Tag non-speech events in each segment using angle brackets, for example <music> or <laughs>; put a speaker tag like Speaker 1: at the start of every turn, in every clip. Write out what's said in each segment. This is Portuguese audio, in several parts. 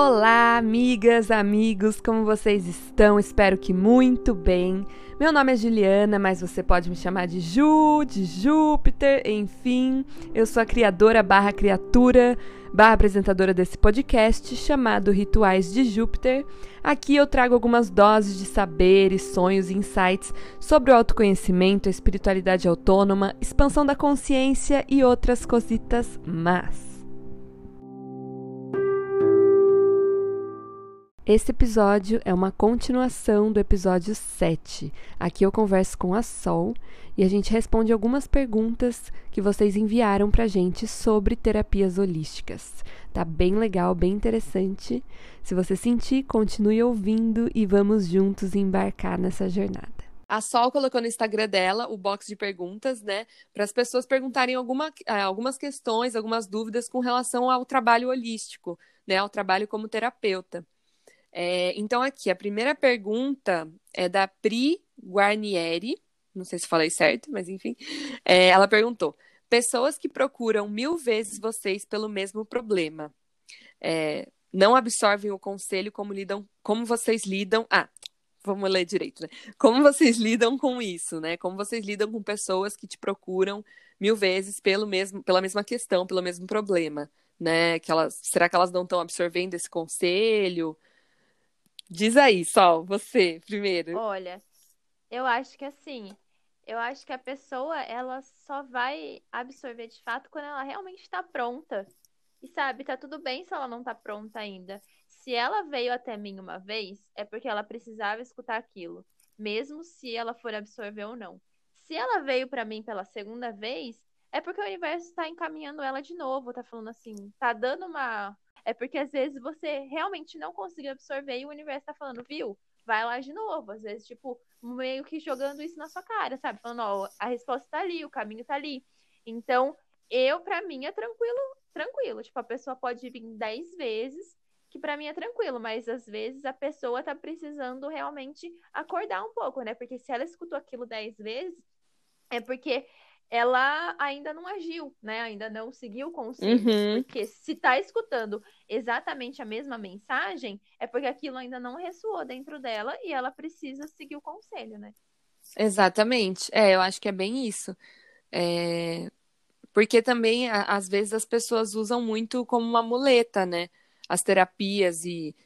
Speaker 1: Olá, amigas, amigos, como vocês estão? Espero que muito bem. Meu nome é Juliana, mas você pode me chamar de Ju, de Júpiter, enfim. Eu sou a criadora barra criatura barra apresentadora desse podcast chamado Rituais de Júpiter. Aqui eu trago algumas doses de saberes, sonhos e insights sobre o autoconhecimento, a espiritualidade autônoma, expansão da consciência e outras cositas más. Esse episódio é uma continuação do episódio 7. Aqui eu converso com a Sol e a gente responde algumas perguntas que vocês enviaram pra gente sobre terapias holísticas. Tá bem legal, bem interessante. Se você sentir, continue ouvindo e vamos juntos embarcar nessa jornada. A Sol colocou no Instagram dela o box de perguntas, né? Para as pessoas perguntarem alguma, eh, algumas questões, algumas dúvidas com relação ao trabalho holístico, né? Ao trabalho como terapeuta. É, então, aqui, a primeira pergunta é da Pri Guarnieri, não sei se falei certo, mas enfim. É, ela perguntou: pessoas que procuram mil vezes vocês pelo mesmo problema, é, não absorvem o conselho como lidam, como vocês lidam. Ah, vamos ler direito, né? Como vocês lidam com isso, né? Como vocês lidam com pessoas que te procuram mil vezes pelo mesmo, pela mesma questão, pelo mesmo problema, né? Que elas, será que elas não estão absorvendo esse conselho? Diz aí, Sol, você primeiro.
Speaker 2: Olha, eu acho que assim, eu acho que a pessoa ela só vai absorver de fato quando ela realmente está pronta. E sabe, tá tudo bem se ela não tá pronta ainda. Se ela veio até mim uma vez, é porque ela precisava escutar aquilo, mesmo se ela for absorver ou não. Se ela veio para mim pela segunda vez, é porque o universo está encaminhando ela de novo, tá falando assim, tá dando uma é porque às vezes você realmente não conseguiu absorver e o universo tá falando, viu? Vai lá de novo. Às vezes, tipo, meio que jogando isso na sua cara, sabe? Falando, ó, a resposta tá ali, o caminho tá ali. Então, eu, para mim, é tranquilo, tranquilo. Tipo, a pessoa pode vir dez vezes, que para mim é tranquilo, mas às vezes a pessoa tá precisando realmente acordar um pouco, né? Porque se ela escutou aquilo dez vezes, é porque ela ainda não agiu, né? Ainda não seguiu conselhos. Uhum. Porque se tá escutando exatamente a mesma mensagem, é porque aquilo ainda não ressoou dentro dela e ela precisa seguir o conselho, né?
Speaker 1: Exatamente. É, eu acho que é bem isso. É... Porque também, às vezes, as pessoas usam muito como uma muleta, né? As terapias e,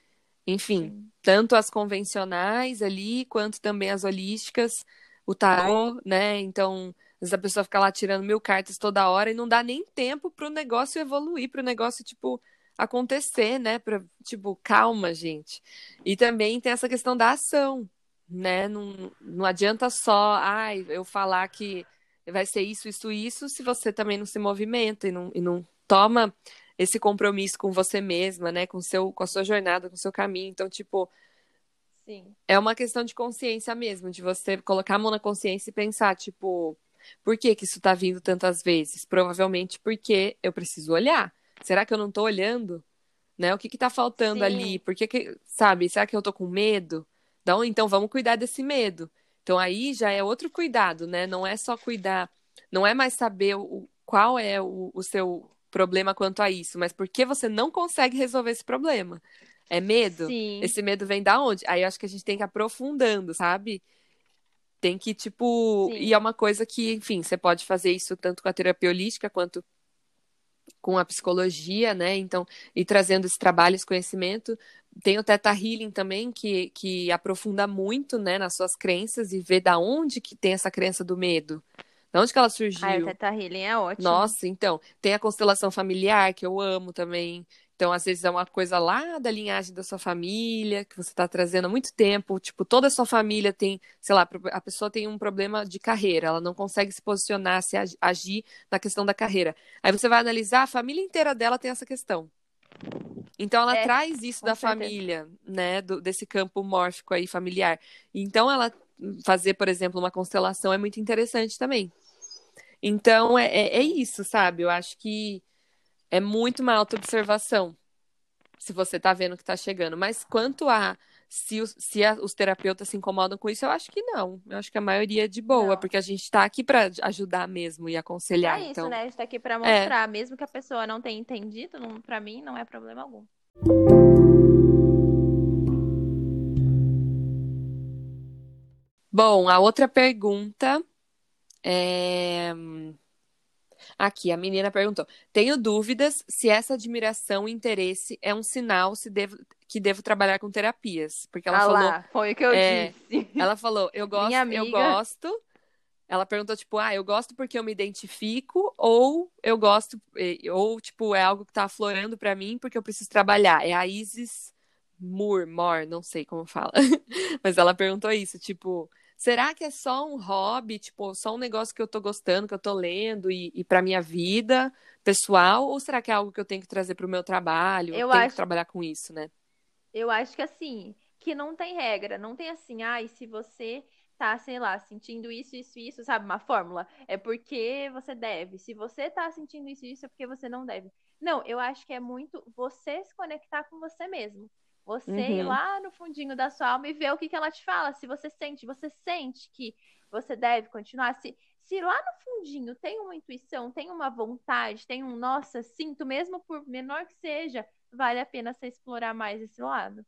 Speaker 1: enfim, Sim. tanto as convencionais ali, quanto também as holísticas, o tarô, né? Então a pessoa fica lá tirando mil cartas toda hora e não dá nem tempo pro negócio evoluir, pro negócio, tipo, acontecer, né? Pra, tipo, calma, gente. E também tem essa questão da ação, né? Não, não adianta só, ai, eu falar que vai ser isso, isso, isso, se você também não se movimenta e não, e não toma esse compromisso com você mesma, né? Com, seu, com a sua jornada, com o seu caminho. Então, tipo,
Speaker 2: Sim.
Speaker 1: é uma questão de consciência mesmo, de você colocar a mão na consciência e pensar, tipo, por que, que isso está vindo tantas vezes? Provavelmente porque eu preciso olhar. Será que eu não estou olhando? Né? O que está faltando Sim. ali? Por que, que, sabe? Será que eu estou com medo? Então, então vamos cuidar desse medo. Então aí já é outro cuidado, né? Não é só cuidar, não é mais saber o, qual é o, o seu problema quanto a isso, mas por que você não consegue resolver esse problema? É medo?
Speaker 2: Sim.
Speaker 1: Esse medo vem da onde? Aí eu acho que a gente tem que ir aprofundando, sabe? Tem que, tipo. Sim. E é uma coisa que, enfim, você pode fazer isso tanto com a terapia holística quanto com a psicologia, né? Então, e trazendo esse trabalho, esse conhecimento. Tem o Teta Healing também, que, que aprofunda muito, né, nas suas crenças e vê da onde que tem essa crença do medo. De onde que ela surgiu? Ah,
Speaker 2: o Teta Healing é ótimo.
Speaker 1: Nossa, então. Tem a constelação familiar, que eu amo também. Então, às vezes é uma coisa lá da linhagem da sua família, que você está trazendo há muito tempo. Tipo, toda a sua família tem, sei lá, a pessoa tem um problema de carreira, ela não consegue se posicionar, se agir na questão da carreira. Aí você vai analisar, a família inteira dela tem essa questão. Então ela é, traz isso da certeza. família, né, do, desse campo mórfico aí familiar. Então ela fazer, por exemplo, uma constelação é muito interessante também. Então é, é, é isso, sabe? Eu acho que é muito uma auto-observação, se você está vendo que está chegando. Mas quanto a se, os, se a, os terapeutas se incomodam com isso, eu acho que não. Eu acho que a maioria é de boa, não. porque a gente está aqui para ajudar mesmo e aconselhar.
Speaker 2: É isso,
Speaker 1: então...
Speaker 2: né? A gente tá aqui para é. mostrar, é. mesmo que a pessoa não tenha entendido, para mim não é problema algum.
Speaker 1: Bom, a outra pergunta é Aqui, a menina perguntou: Tenho dúvidas se essa admiração e interesse é um sinal se devo, que devo trabalhar com terapias. Porque ela
Speaker 2: ah
Speaker 1: falou.
Speaker 2: lá, foi o que eu
Speaker 1: é,
Speaker 2: disse.
Speaker 1: Ela falou: Eu <laughs> gosto,
Speaker 2: Minha
Speaker 1: eu
Speaker 2: amiga.
Speaker 1: gosto. Ela perguntou, tipo, ah, eu gosto porque eu me identifico, ou eu gosto, ou, tipo, é algo que tá aflorando pra mim porque eu preciso trabalhar. É a Isis Moore, Moore, não sei como fala. <laughs> Mas ela perguntou isso, tipo, será que é só um hobby, tipo, só um negócio que eu tô gostando, que eu tô lendo e, e pra minha vida pessoal, ou será que é algo que eu tenho que trazer pro meu trabalho?
Speaker 2: Eu
Speaker 1: tenho que
Speaker 2: acho-
Speaker 1: trabalhar com isso, né?
Speaker 2: Eu acho que assim, que não tem regra, não tem assim, ah, e se você tá, sei lá, sentindo isso, isso, isso, sabe, uma fórmula, é porque você deve. Se você tá sentindo isso, isso, é porque você não deve. Não, eu acho que é muito você se conectar com você mesmo. Você ir
Speaker 1: Uhum.
Speaker 2: lá no fundinho da sua alma e ver o que que ela te fala. Se você sente, você sente que você deve continuar. Se, se lá no fundinho tem uma intuição, tem uma vontade, tem um, nossa, sinto, mesmo por menor que seja, vale a pena você explorar mais esse lado.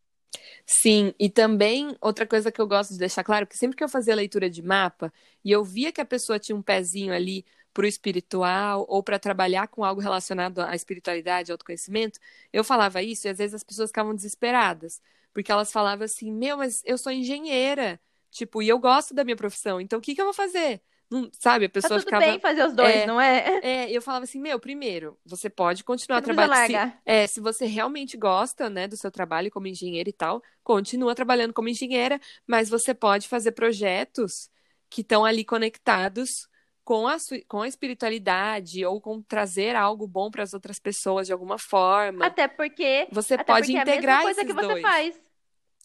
Speaker 1: Sim, e também outra coisa que eu gosto de deixar claro, que sempre que eu fazia leitura de mapa e eu via que a pessoa tinha um pezinho ali pro espiritual ou para trabalhar com algo relacionado à espiritualidade, ao autoconhecimento, eu falava isso e às vezes as pessoas ficavam desesperadas, porque elas falavam assim: "Meu, mas eu sou engenheira, tipo, e eu gosto da minha profissão, então o que que eu vou fazer?" Não, sabe, a
Speaker 2: Tá
Speaker 1: pessoa
Speaker 2: tudo
Speaker 1: ficava
Speaker 2: bem fazer os dois,
Speaker 1: É.
Speaker 2: não é?
Speaker 1: é, eu falava assim, meu, primeiro, você pode continuar
Speaker 2: Você
Speaker 1: trabalhando. Se, é, se você realmente gosta, né, do seu trabalho como engenheira e tal, continua trabalhando como engenheira, mas você pode fazer projetos que estão ali conectados com a, com a espiritualidade ou com trazer algo bom para as outras pessoas de alguma forma.
Speaker 2: Até porque,
Speaker 1: Você
Speaker 2: até
Speaker 1: pode
Speaker 2: porque é a
Speaker 1: integrar
Speaker 2: mesma coisa
Speaker 1: esses
Speaker 2: que você
Speaker 1: dois.
Speaker 2: faz.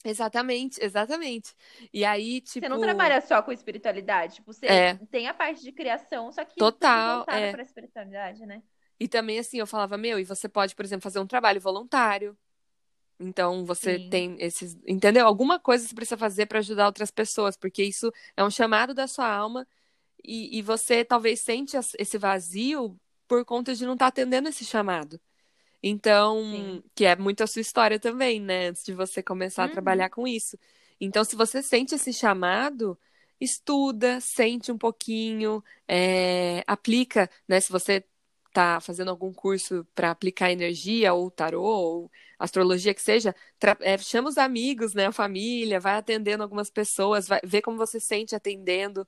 Speaker 1: Exatamente, exatamente. E aí, tipo,
Speaker 2: Você não trabalha só com espiritualidade. Tipo, você
Speaker 1: É.
Speaker 2: tem a parte de criação, só que
Speaker 1: Total, é.
Speaker 2: para a espiritualidade, né?
Speaker 1: E também, assim, eu falava, meu, e você pode, por exemplo, fazer um trabalho voluntário. Então, você
Speaker 2: Sim.
Speaker 1: tem esses. Entendeu? Alguma coisa você precisa fazer para ajudar outras pessoas, porque isso é um chamado da sua alma e, e você talvez sente esse vazio por conta de não estar atendendo esse chamado. Então,
Speaker 2: Sim.
Speaker 1: que é muito a sua história também, né? Antes de você começar a
Speaker 2: Uhum.
Speaker 1: trabalhar com isso. Então, se você sente esse chamado, estuda, sente um pouquinho, é, aplica, né? Se você tá fazendo algum curso para aplicar energia ou tarô ou astrologia que seja, é, chama os amigos, né? A família, vai atendendo algumas pessoas, vai ver como você sente atendendo,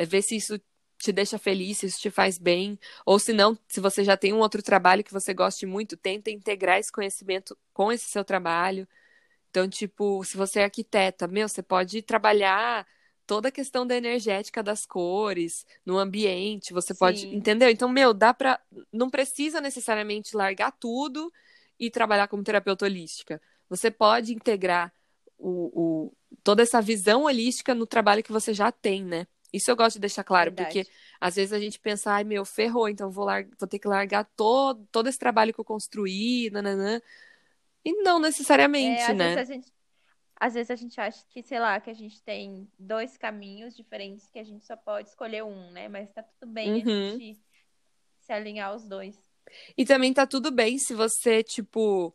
Speaker 1: é, ver se isso te deixa feliz, se isso te faz bem, ou se não, se você já tem um outro trabalho que você goste muito, tenta integrar esse conhecimento com esse seu trabalho. Então, tipo, se você é arquiteta, meu, você pode trabalhar toda a questão da energética das cores no ambiente, você pode,
Speaker 2: Sim.
Speaker 1: entendeu? Então, meu, dá pra. Não precisa necessariamente largar tudo e trabalhar como terapeuta holística. Você pode integrar o, o- toda essa visão holística no trabalho que você já tem, né? Isso eu gosto de deixar claro,
Speaker 2: Verdade.
Speaker 1: porque às vezes a gente pensa, ai meu, ferrou, então vou, lar- vou ter que largar todo, todo esse trabalho que eu construí, nananã. E não necessariamente,
Speaker 2: É, às
Speaker 1: né?
Speaker 2: vezes a gente, às vezes a gente acha que, sei lá, que a gente tem dois caminhos diferentes que a gente só pode escolher um, né? Mas tá tudo bem a
Speaker 1: Uhum.
Speaker 2: gente se alinhar aos dois.
Speaker 1: E também tá tudo bem se você, tipo,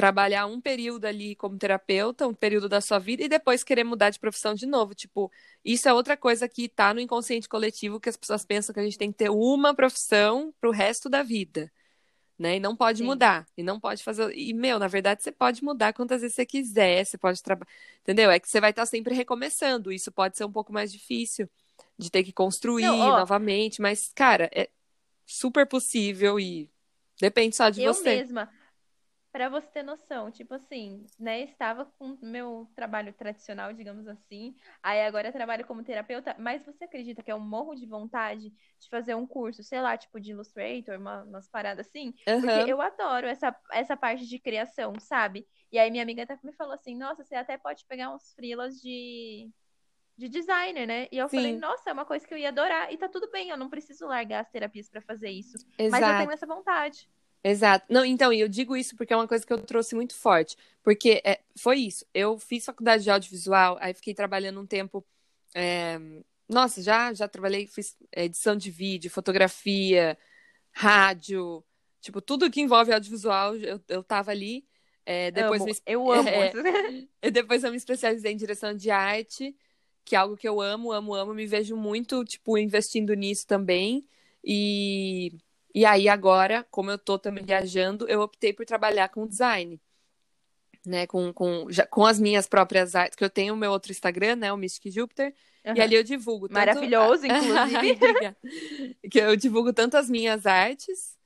Speaker 1: trabalhar um período ali como terapeuta, um período da sua vida, e depois querer mudar de profissão de novo. Tipo, isso é outra coisa que tá no inconsciente coletivo, que as pessoas pensam que a gente tem que ter uma profissão pro resto da vida. Né? E não pode
Speaker 2: Sim.
Speaker 1: mudar. E não pode fazer. E, meu, na verdade, você pode mudar quantas vezes você quiser. Você pode trabalhar. Entendeu? É que você vai estar sempre recomeçando. Isso pode ser um pouco mais difícil de ter que construir
Speaker 2: Não, ó.
Speaker 1: novamente. Mas, cara, é super possível e depende só de
Speaker 2: Eu
Speaker 1: você.
Speaker 2: mesma, pra você ter noção, tipo assim, né, estava com meu trabalho tradicional, digamos assim, aí agora trabalho como terapeuta, mas você acredita que eu morro de vontade de fazer um curso, sei lá, tipo de Illustrator, uma- umas paradas assim? Porque
Speaker 1: Aham.
Speaker 2: eu adoro essa, essa parte de criação, sabe? E aí minha amiga até me falou assim, nossa, você até pode pegar uns freelas de, de designer, né? E eu falei,
Speaker 1: Sim.
Speaker 2: nossa, é uma coisa que eu ia adorar. E tá tudo bem, eu não preciso largar as terapias pra fazer isso. Mas eu
Speaker 1: Exato.
Speaker 2: tenho essa vontade.
Speaker 1: Exato. Não, então, e eu digo isso porque é uma coisa que eu trouxe muito forte. Porque é, foi isso. Eu fiz faculdade de audiovisual, aí fiquei trabalhando um tempo. é, Nossa, já, já trabalhei, fiz edição de vídeo, fotografia, rádio, tipo, tudo que envolve audiovisual, eu, eu tava ali. É, depois
Speaker 2: amo.
Speaker 1: me,
Speaker 2: Eu <laughs> amo
Speaker 1: é, <laughs> e depois eu me especializei em direção de arte, que é algo que eu amo, amo, amo, me vejo muito, tipo, investindo nisso também. E, e aí agora, como eu tô também viajando, eu optei por trabalhar com design. Né, com, com, já, com as minhas próprias artes, que eu tenho o meu outro Instagram, né, o Mystic Júpiter, uhum. e ali eu divulgo.
Speaker 2: Tanto... Maravilhoso, <laughs> inclusive. <laughs>
Speaker 1: que eu divulgo tanto as minhas artes,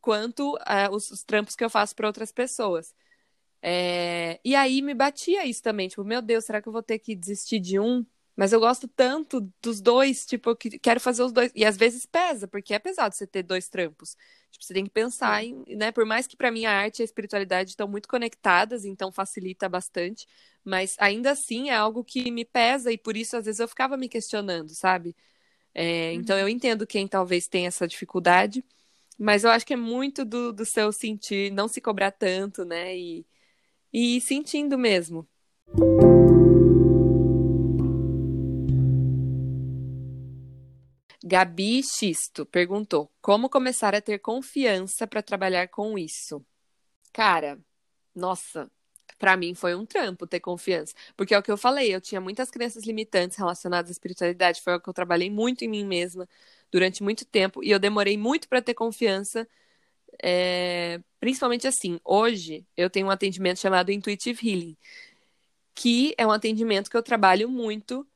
Speaker 1: quanto uh, os, os, trampos que eu faço para outras pessoas. É... E aí me batia isso também, tipo, meu Deus, será que eu vou ter que desistir de um mas eu gosto tanto dos dois, tipo, eu quero fazer os dois. E às vezes pesa, porque é pesado você ter dois trampos. Tipo, você tem que pensar em, né? Por mais que para mim a arte e a espiritualidade estão muito conectadas, então facilita bastante. Mas ainda assim é algo que me pesa e por isso às vezes eu ficava me questionando, sabe? É, então eu uhum. entendo quem talvez tenha essa dificuldade, mas eu acho que é muito do, do seu sentir, não se cobrar tanto, né? E, e ir sentindo mesmo. Gabi Xisto perguntou: como começar a ter confiança para trabalhar com isso? Cara, nossa, para mim foi um trampo ter confiança, porque é o que eu falei, eu tinha muitas crenças limitantes relacionadas à espiritualidade, foi o que eu trabalhei muito em mim mesma durante muito tempo e eu demorei muito para ter confiança. É, principalmente assim, hoje eu tenho um atendimento chamado Intuitive Healing, que é um atendimento que eu trabalho muito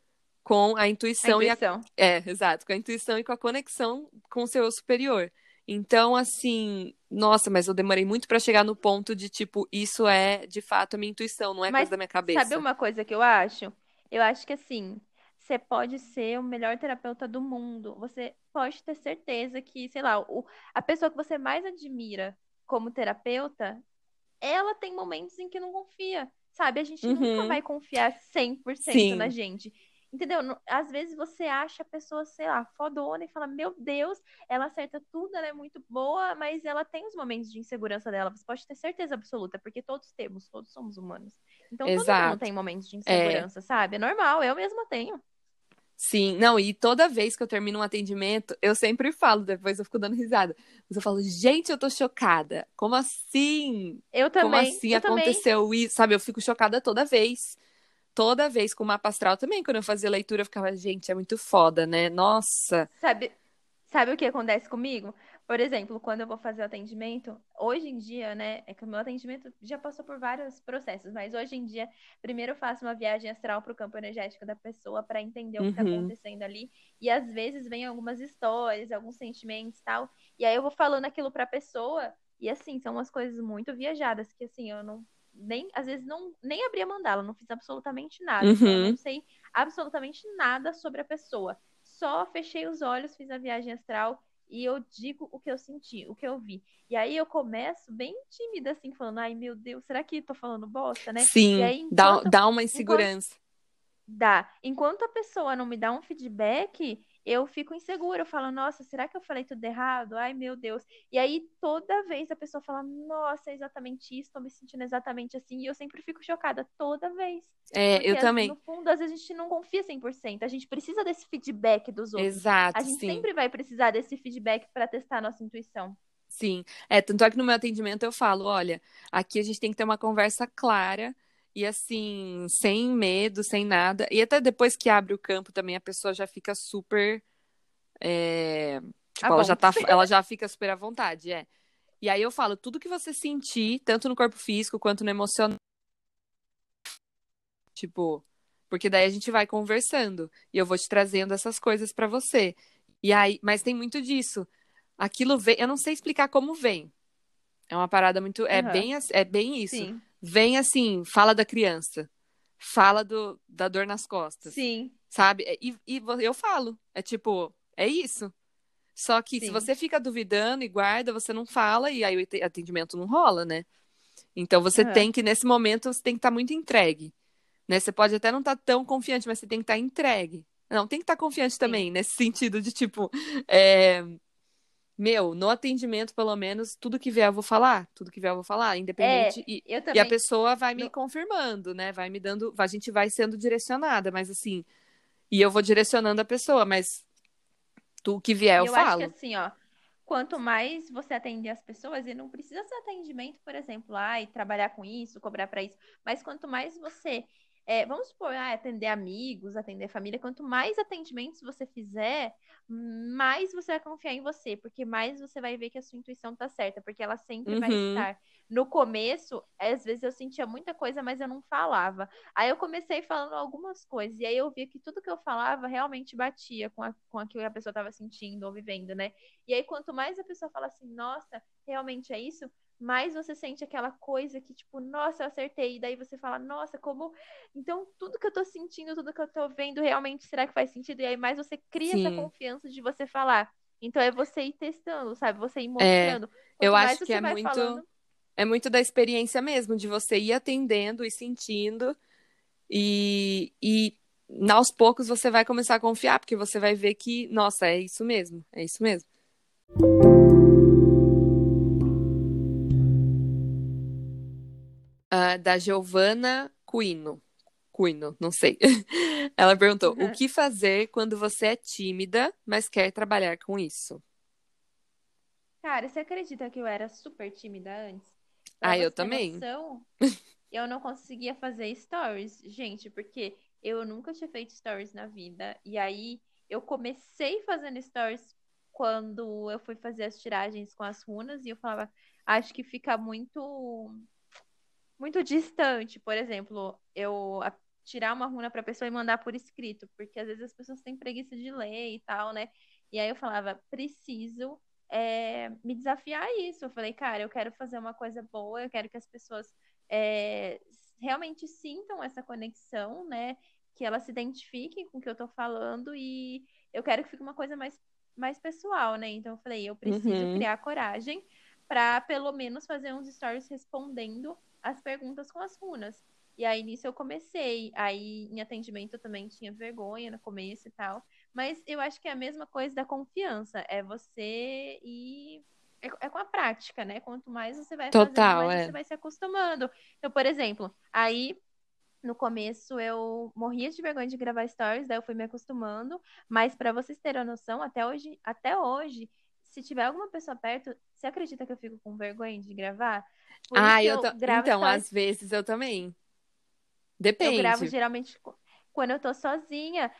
Speaker 1: com a intuição, a intuição. e a... é, exato, com a intuição e com a conexão com o seu superior. Então, assim, nossa, mas eu demorei muito para chegar no ponto de tipo, isso é de fato a minha intuição, não é mas, coisa da minha cabeça.
Speaker 2: Sabe uma coisa que eu acho? Eu acho que assim, você pode ser o melhor terapeuta do mundo. Você pode ter certeza que, sei lá, o, a pessoa que você mais admira como terapeuta, ela tem momentos em que não confia. Sabe? A gente uhum. nunca vai confiar 100% Sim. na gente. Entendeu? Às vezes você acha a pessoa, sei lá, fodona e fala: Meu Deus, ela acerta tudo, ela é muito boa, mas ela tem os momentos de insegurança dela. Você pode ter certeza absoluta, porque todos temos, todos somos humanos. Então Exato. todo mundo tem momentos de é. insegurança, é. sabe? É normal, eu mesma tenho.
Speaker 1: Sim, não, e toda vez que eu termino um atendimento, eu sempre falo, depois eu fico dando risada. Mas eu falo, gente, eu tô chocada. Como assim?
Speaker 2: Eu também.
Speaker 1: Como assim
Speaker 2: eu
Speaker 1: aconteceu
Speaker 2: também.
Speaker 1: isso? Sabe, eu fico chocada toda vez toda vez com o mapa astral também, quando eu fazia leitura, eu ficava, gente, é muito foda, né? Nossa.
Speaker 2: Sabe, sabe o que acontece comigo? Por exemplo, quando eu vou fazer o atendimento, hoje em dia, né, é que o meu atendimento já passou por vários processos, mas hoje em dia, primeiro eu faço uma viagem astral para o campo energético da pessoa para entender o que está uhum. acontecendo ali, e às vezes vem algumas histórias, alguns sentimentos, tal, e aí eu vou falando aquilo para a pessoa, e assim, são umas coisas muito viajadas que assim, eu não nem, às vezes, não nem abri a mandala, não fiz absolutamente nada. Então, uhum. não sei absolutamente nada sobre a pessoa. Só fechei os olhos, fiz a viagem astral e eu digo o que eu senti, o que eu vi. E aí eu começo bem tímida, assim, falando, ai meu Deus, será que tô falando bosta, né?
Speaker 1: Sim,
Speaker 2: aí,
Speaker 1: enquanto, dá, dá uma insegurança.
Speaker 2: Enquanto, dá. Enquanto a pessoa não me dá um feedback, eu fico insegura, eu falo, nossa, será que eu falei tudo errado? Ai, meu Deus. E aí, toda vez a pessoa fala, nossa, é exatamente isso, tô me sentindo exatamente assim, e eu sempre fico chocada, toda vez.
Speaker 1: É, Porque, eu também.
Speaker 2: No fundo, às vezes a gente não confia 100%, a gente precisa desse feedback dos outros.
Speaker 1: Exato,
Speaker 2: A gente
Speaker 1: sim.
Speaker 2: sempre vai precisar desse feedback para testar a nossa intuição.
Speaker 1: Sim, é, tanto é que no meu atendimento eu falo, olha, aqui a gente tem que ter uma conversa clara, e assim, sem medo, sem nada. E até depois que abre o campo também, a pessoa já fica super. É... Tipo, ah, ela, já tá, <laughs> ela já fica super à vontade, é. E aí eu falo, tudo que você sentir, tanto no corpo físico quanto no emocional. Tipo, porque daí a gente vai conversando e eu vou te trazendo essas coisas para você. E aí, mas tem muito disso. Aquilo vem, eu não sei explicar como vem. É uma parada muito, é uhum. bem, é bem isso. Sim vem assim, fala da criança, fala do, da dor nas costas.
Speaker 2: Sim.
Speaker 1: Sabe? E, e eu falo, é tipo, é isso. Só que Sim. se você fica duvidando e guarda, você não fala e aí o atendimento não rola, né? Então você uhum. tem que, nesse momento, você tem que estar tá muito entregue. Né? Você pode até não estar tá tão confiante, mas você tem que estar tá entregue. Não, tem que estar tá confiante Sim. também, nesse sentido de tipo. É meu, no atendimento, pelo menos, tudo que vier eu vou falar. Tudo que vier eu vou falar, independente.
Speaker 2: É,
Speaker 1: e,
Speaker 2: e,
Speaker 1: a pessoa vai me no... confirmando, né? Vai me dando. A gente vai sendo direcionada, mas assim. E eu vou direcionando a pessoa, mas tudo que vier eu, eu falo.
Speaker 2: Eu acho que assim, ó. Quanto mais você atender as pessoas, e não precisa ser atendimento, por exemplo, ai, trabalhar com isso, cobrar para isso, mas quanto mais você é, vamos supor, ah, atender amigos, atender família. Quanto mais atendimentos você fizer, mais você vai confiar em você, porque mais você vai ver que a sua intuição tá certa, porque ela sempre uhum. vai estar. No começo, às vezes eu sentia muita coisa, mas eu não falava. Aí eu comecei falando algumas coisas, e aí eu via que tudo que eu falava realmente batia com, a, com aquilo que a pessoa estava sentindo ou vivendo, né? E aí, quanto mais a pessoa fala assim, nossa, realmente é isso, mais você sente aquela coisa que, tipo, nossa, eu acertei. E daí você fala, nossa, como. Então, tudo que eu tô sentindo, tudo que eu tô vendo, realmente será que faz sentido? E aí mais você cria Sim. essa confiança de você falar. Então é você ir testando, sabe? Você ir é, mostrando.
Speaker 1: É, eu acho que é muito. Falando... É muito da experiência mesmo, de você ir atendendo e sentindo. E, e aos poucos você vai começar a confiar, porque você vai ver que, nossa, é isso mesmo, é isso mesmo. Uh, da Giovanna Quino. Quino, não sei. <laughs> Ela perguntou: uhum. o que fazer quando você é tímida, mas quer trabalhar com isso?
Speaker 2: Cara, você acredita que eu era super tímida antes?
Speaker 1: Pra ah, eu também.
Speaker 2: Noção, eu não conseguia fazer stories, gente, porque eu nunca tinha feito stories na vida. E aí eu comecei fazendo stories quando eu fui fazer as tiragens com as runas e eu falava, acho que fica muito muito distante, por exemplo, eu tirar uma runa para a pessoa e mandar por escrito, porque às vezes as pessoas têm preguiça de ler e tal, né? E aí eu falava, preciso é, me desafiar a isso. Eu falei, cara, eu quero fazer uma coisa boa, eu quero que as pessoas é, realmente sintam essa conexão, né? Que elas se identifiquem com o que eu tô falando e eu quero que fique uma coisa mais, mais pessoal, né? Então eu falei, eu preciso uhum. criar coragem para pelo menos fazer uns stories respondendo as perguntas com as runas. E aí nisso eu comecei. Aí em atendimento eu também tinha vergonha no começo e tal. Mas eu acho que é a mesma coisa da confiança. É você ir. É, é com a prática, né? Quanto mais você vai Total, fazendo, mais é. você vai se acostumando. Então, por exemplo, aí no começo eu morria de vergonha de gravar stories, daí eu fui me acostumando. Mas para vocês terem noção, até hoje, até hoje, se tiver alguma pessoa perto, você acredita que eu fico com vergonha de gravar?
Speaker 1: Por ah, eu, eu Então, stories. às vezes eu também. Depende.
Speaker 2: Eu gravo geralmente quando eu tô sozinha.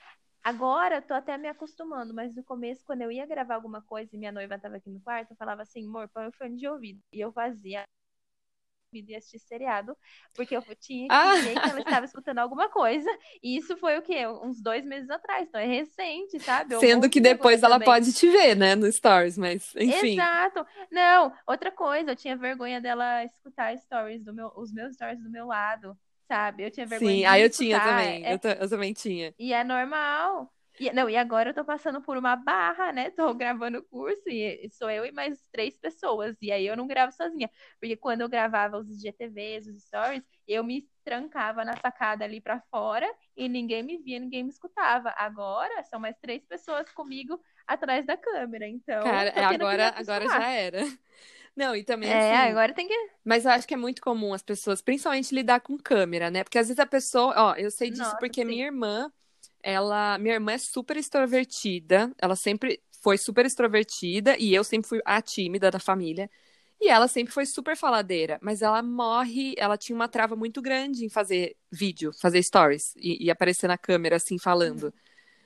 Speaker 2: Agora eu tô até me acostumando, mas no começo, quando eu ia gravar alguma coisa e minha noiva tava aqui no quarto, eu falava assim, amor, põe o fone de ouvido. E eu fazia e assistir seriado, porque eu tinha que ah. que ela estava escutando alguma coisa. E isso foi o quê? Uns dois meses atrás, então é recente, sabe?
Speaker 1: Sendo que depois ela também. pode te ver, né, no Stories, mas enfim.
Speaker 2: Exato. Não, outra coisa, eu tinha vergonha dela escutar stories do meu, os meus stories do meu lado, sabe? Eu tinha vergonha
Speaker 1: Sim,
Speaker 2: aí
Speaker 1: eu tinha também. É... Eu, eu também tinha.
Speaker 2: E é normal. E, não, e agora eu tô passando por uma barra, né? Tô gravando o curso e sou eu e mais três pessoas. E aí eu não gravo sozinha. Porque quando eu gravava os GTVs, os stories, eu me trancava na sacada ali para fora e ninguém me via, ninguém me escutava. Agora são mais três pessoas comigo atrás da câmera. Então,
Speaker 1: Cara, agora, agora já era. <laughs> Não, e também
Speaker 2: É, assim, agora tem que.
Speaker 1: Mas eu acho que é muito comum as pessoas, principalmente, lidar com câmera, né? Porque às vezes a pessoa. Ó, eu sei disso Nossa, porque sim. minha irmã ela, minha irmã é super extrovertida, ela sempre foi super extrovertida e eu sempre fui a tímida da família. E ela sempre foi super faladeira, mas ela morre, ela tinha uma trava muito grande em fazer vídeo, fazer stories e, e aparecer na câmera assim falando.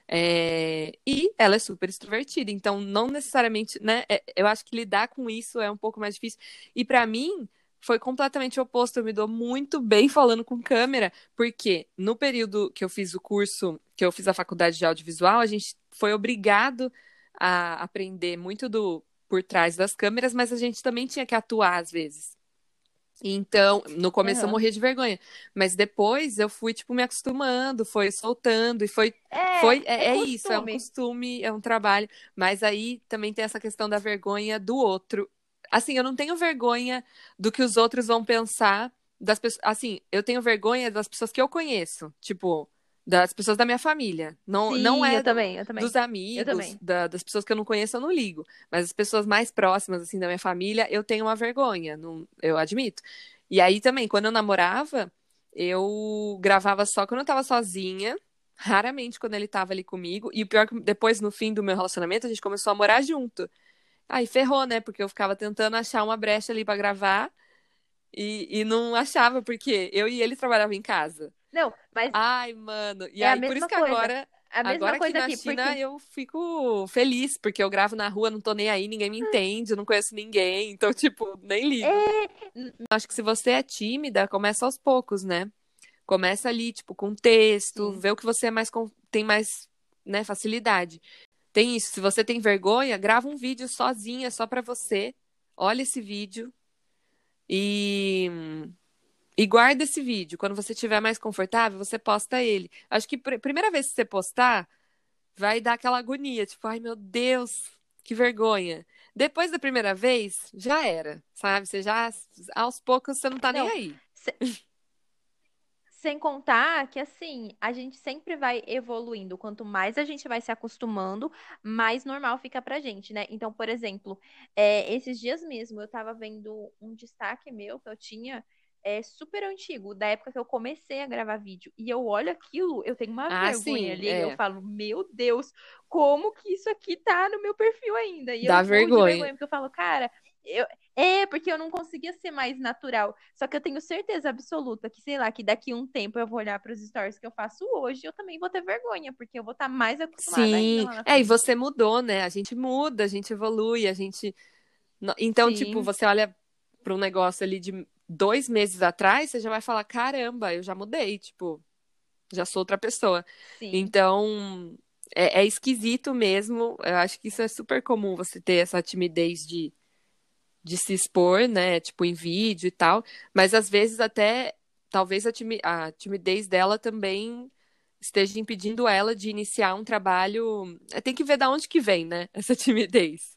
Speaker 1: É, e ela é super extrovertida, então não necessariamente, né? É, eu acho que lidar com isso é um pouco mais difícil. E para mim, foi completamente oposto. Eu me dou muito bem falando com câmera, porque no período que eu fiz o curso, que eu fiz a faculdade de audiovisual, a gente foi obrigado a aprender muito do por trás das câmeras, mas a gente também tinha que atuar às vezes. Então, no começo uhum. eu morria de vergonha, mas depois eu fui tipo me acostumando, foi soltando e foi
Speaker 2: é,
Speaker 1: foi é, é, é isso, é um costume, é um trabalho, mas aí também tem essa questão da vergonha do outro Assim, eu não tenho vergonha do que os outros vão pensar das pessoas. Assim, eu tenho vergonha das pessoas que eu conheço. Tipo, das pessoas da minha família. Não,
Speaker 2: Sim,
Speaker 1: não é
Speaker 2: eu também, eu também.
Speaker 1: dos amigos, da, das pessoas que eu não conheço, eu não ligo. Mas as pessoas mais próximas, assim, da minha família, eu tenho uma vergonha, não, eu admito. E aí também, quando eu namorava, eu gravava só quando eu tava sozinha, raramente quando ele tava ali comigo. E o pior é que depois, no fim do meu relacionamento, a gente começou a morar junto. Aí ferrou, né? Porque eu ficava tentando achar uma brecha ali para gravar e, e não achava, porque eu e ele trabalhavam em casa.
Speaker 2: Não, mas.
Speaker 1: Ai, mano. E
Speaker 2: é
Speaker 1: aí, por isso que
Speaker 2: coisa.
Speaker 1: agora.
Speaker 2: A mesma
Speaker 1: agora
Speaker 2: coisa
Speaker 1: aqui na
Speaker 2: aqui,
Speaker 1: China
Speaker 2: porque...
Speaker 1: eu fico feliz, porque eu gravo na rua, não tô nem aí, ninguém me entende, eu não conheço ninguém, então, <laughs> tipo, nem ligo.
Speaker 2: É...
Speaker 1: Acho que se você é tímida, começa aos poucos, né? Começa ali, tipo, com texto,
Speaker 2: Sim.
Speaker 1: vê o que você é mais tem mais, né, facilidade. Tem isso, se você tem vergonha, grava um vídeo sozinha, só para você. Olha esse vídeo e e guarda esse vídeo. Quando você estiver mais confortável, você posta ele. Acho que pr primeira vez que você postar, vai dar aquela agonia, tipo, ai meu Deus, que vergonha. Depois da primeira vez, já era, sabe? Você já, aos poucos, você não tá
Speaker 2: não,
Speaker 1: nem aí.
Speaker 2: Sem contar que, assim, a gente sempre vai evoluindo. Quanto mais a gente vai se acostumando, mais normal fica pra gente, né? Então, por exemplo, é, esses dias mesmo, eu tava vendo um destaque meu que eu tinha é super antigo, da época que eu comecei a gravar vídeo. E eu olho aquilo, eu tenho uma
Speaker 1: Ah,
Speaker 2: vergonha
Speaker 1: sim,
Speaker 2: ali.
Speaker 1: é.
Speaker 2: Eu falo, meu Deus, como que isso aqui tá no meu perfil ainda? E
Speaker 1: Dá
Speaker 2: eu
Speaker 1: vergonha.
Speaker 2: vergonha, porque eu falo, cara, eu... é porque eu não conseguia ser mais natural. Só que eu tenho certeza absoluta que, sei lá, que daqui a um tempo eu vou olhar para os stories que eu faço hoje, eu também vou ter vergonha, porque eu vou estar mais acostumada
Speaker 1: Sim, é, e você mudou, né? A gente muda, a gente evolui, a gente. Então,
Speaker 2: Sim.
Speaker 1: tipo, você olha para um negócio ali de dois meses atrás, você já vai falar: caramba, eu já mudei, tipo, já sou outra pessoa.
Speaker 2: Sim.
Speaker 1: Então, é, é esquisito mesmo. Eu acho que isso é super comum você ter essa timidez de, de se expor, né? Tipo, em vídeo e tal. Mas às vezes até, talvez a, timi- a timidez dela também esteja impedindo ela de iniciar um trabalho. É, Tem que ver da onde que vem, né? <laughs> Essa timidez.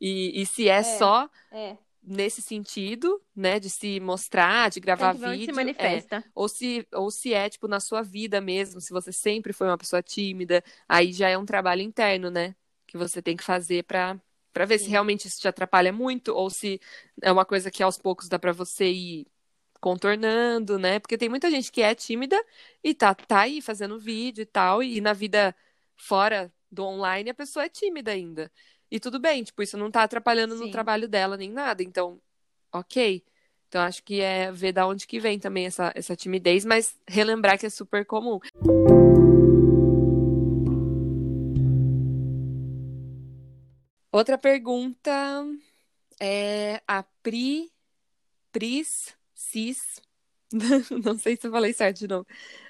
Speaker 1: E, e se é,
Speaker 2: É.
Speaker 1: só
Speaker 2: É,
Speaker 1: nesse sentido, né? De se mostrar, de gravar
Speaker 2: onde se
Speaker 1: vídeo. é.
Speaker 2: manifesta.
Speaker 1: Ou se, ou se é, tipo, na sua vida mesmo, se você sempre foi uma pessoa tímida, aí já é um trabalho interno, né? Que você tem que fazer pra, pra ver se
Speaker 2: Sim.
Speaker 1: realmente isso te atrapalha muito, ou se é uma coisa que aos poucos dá pra você ir contornando, né? Porque tem muita gente que é tímida e tá, tá aí fazendo vídeo e tal, e na vida fora do online a pessoa é tímida ainda. E tudo bem, tipo, isso não tá atrapalhando no
Speaker 2: Sim.
Speaker 1: trabalho dela nem nada, então, ok. Então, acho que é ver da onde que vem também essa, essa timidez, mas relembrar que é super comum. Outra pergunta é a Pri, Pris, Cis, <laughs> não sei se eu falei certo de novo.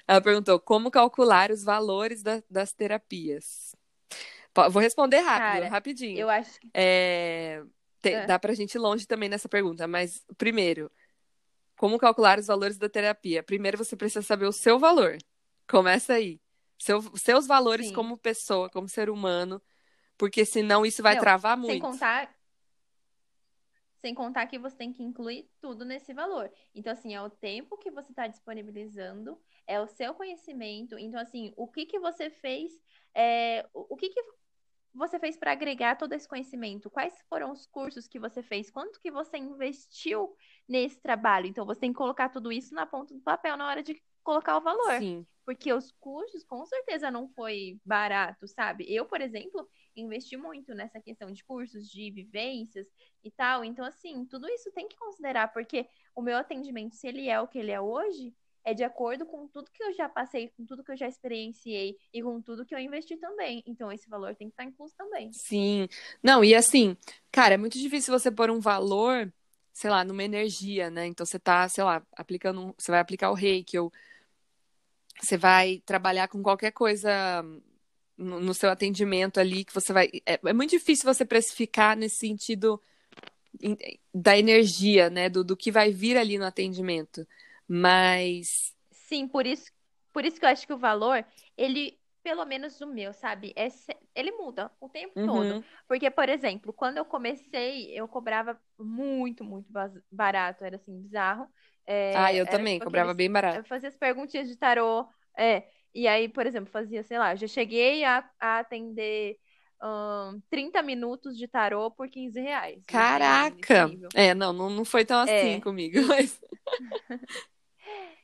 Speaker 1: Ela perguntou como calcular os valores da- das terapias. Vou responder rápido,
Speaker 2: Cara,
Speaker 1: rapidinho.
Speaker 2: Eu acho que.
Speaker 1: É, te-
Speaker 2: É.
Speaker 1: Dá pra gente ir longe também nessa pergunta, mas primeiro, como calcular os valores da terapia? Primeiro você precisa saber o seu valor. Começa aí. Seu- seus valores
Speaker 2: Sim.
Speaker 1: como pessoa, como ser humano, porque senão isso vai
Speaker 2: Não,
Speaker 1: travar
Speaker 2: Sem
Speaker 1: muito.
Speaker 2: contar. Sem contar que você tem que incluir tudo nesse valor. Então, assim, é o tempo que você está disponibilizando, é o seu conhecimento. Então, assim, o que que você fez, é, o o que que você fez para agregar todo esse conhecimento? Quais foram os cursos que você fez? Quanto que você investiu nesse trabalho? Então, você tem que colocar tudo isso na ponta do papel na hora de colocar o valor.
Speaker 1: Sim,
Speaker 2: Porque os cursos, com certeza, não foi barato, sabe? Eu, por exemplo, investi muito nessa questão de cursos, de vivências e tal. Então, assim, tudo isso tem que considerar, porque o meu atendimento, se ele é o que ele é hoje, é de acordo com tudo que eu já passei, com tudo que eu já experienciei e com tudo que eu investi também. Então, esse valor tem que estar incluso também.
Speaker 1: sim. Não, e assim, cara, é muito difícil você pôr um valor, sei lá, numa energia, né? Então você tá, sei lá, aplicando, você vai aplicar o reiki, ou você vai trabalhar com qualquer coisa no, no seu atendimento ali que você vai. É, é muito difícil você precificar nesse sentido da energia, né? Do, do que vai vir ali no atendimento. Mas.
Speaker 2: Sim, por isso, por isso que eu acho que o valor, ele, pelo menos o meu, sabe? É, ele muda o tempo todo.
Speaker 1: Uhum,
Speaker 2: Porque, por exemplo, quando eu comecei, eu cobrava muito, muito barato, era assim, bizarro. É,
Speaker 1: Ah, eu também, cobrava bem barato.
Speaker 2: Eu fazia as perguntinhas de tarô, é, e aí, por exemplo, fazia, sei lá, já cheguei a, a atender ahn, 30 minutos de tarô por 15 reais. Nesse
Speaker 1: Caraca! É, não, não, não foi tão assim
Speaker 2: É,
Speaker 1: comigo,
Speaker 2: e, <laughs>
Speaker 1: mas.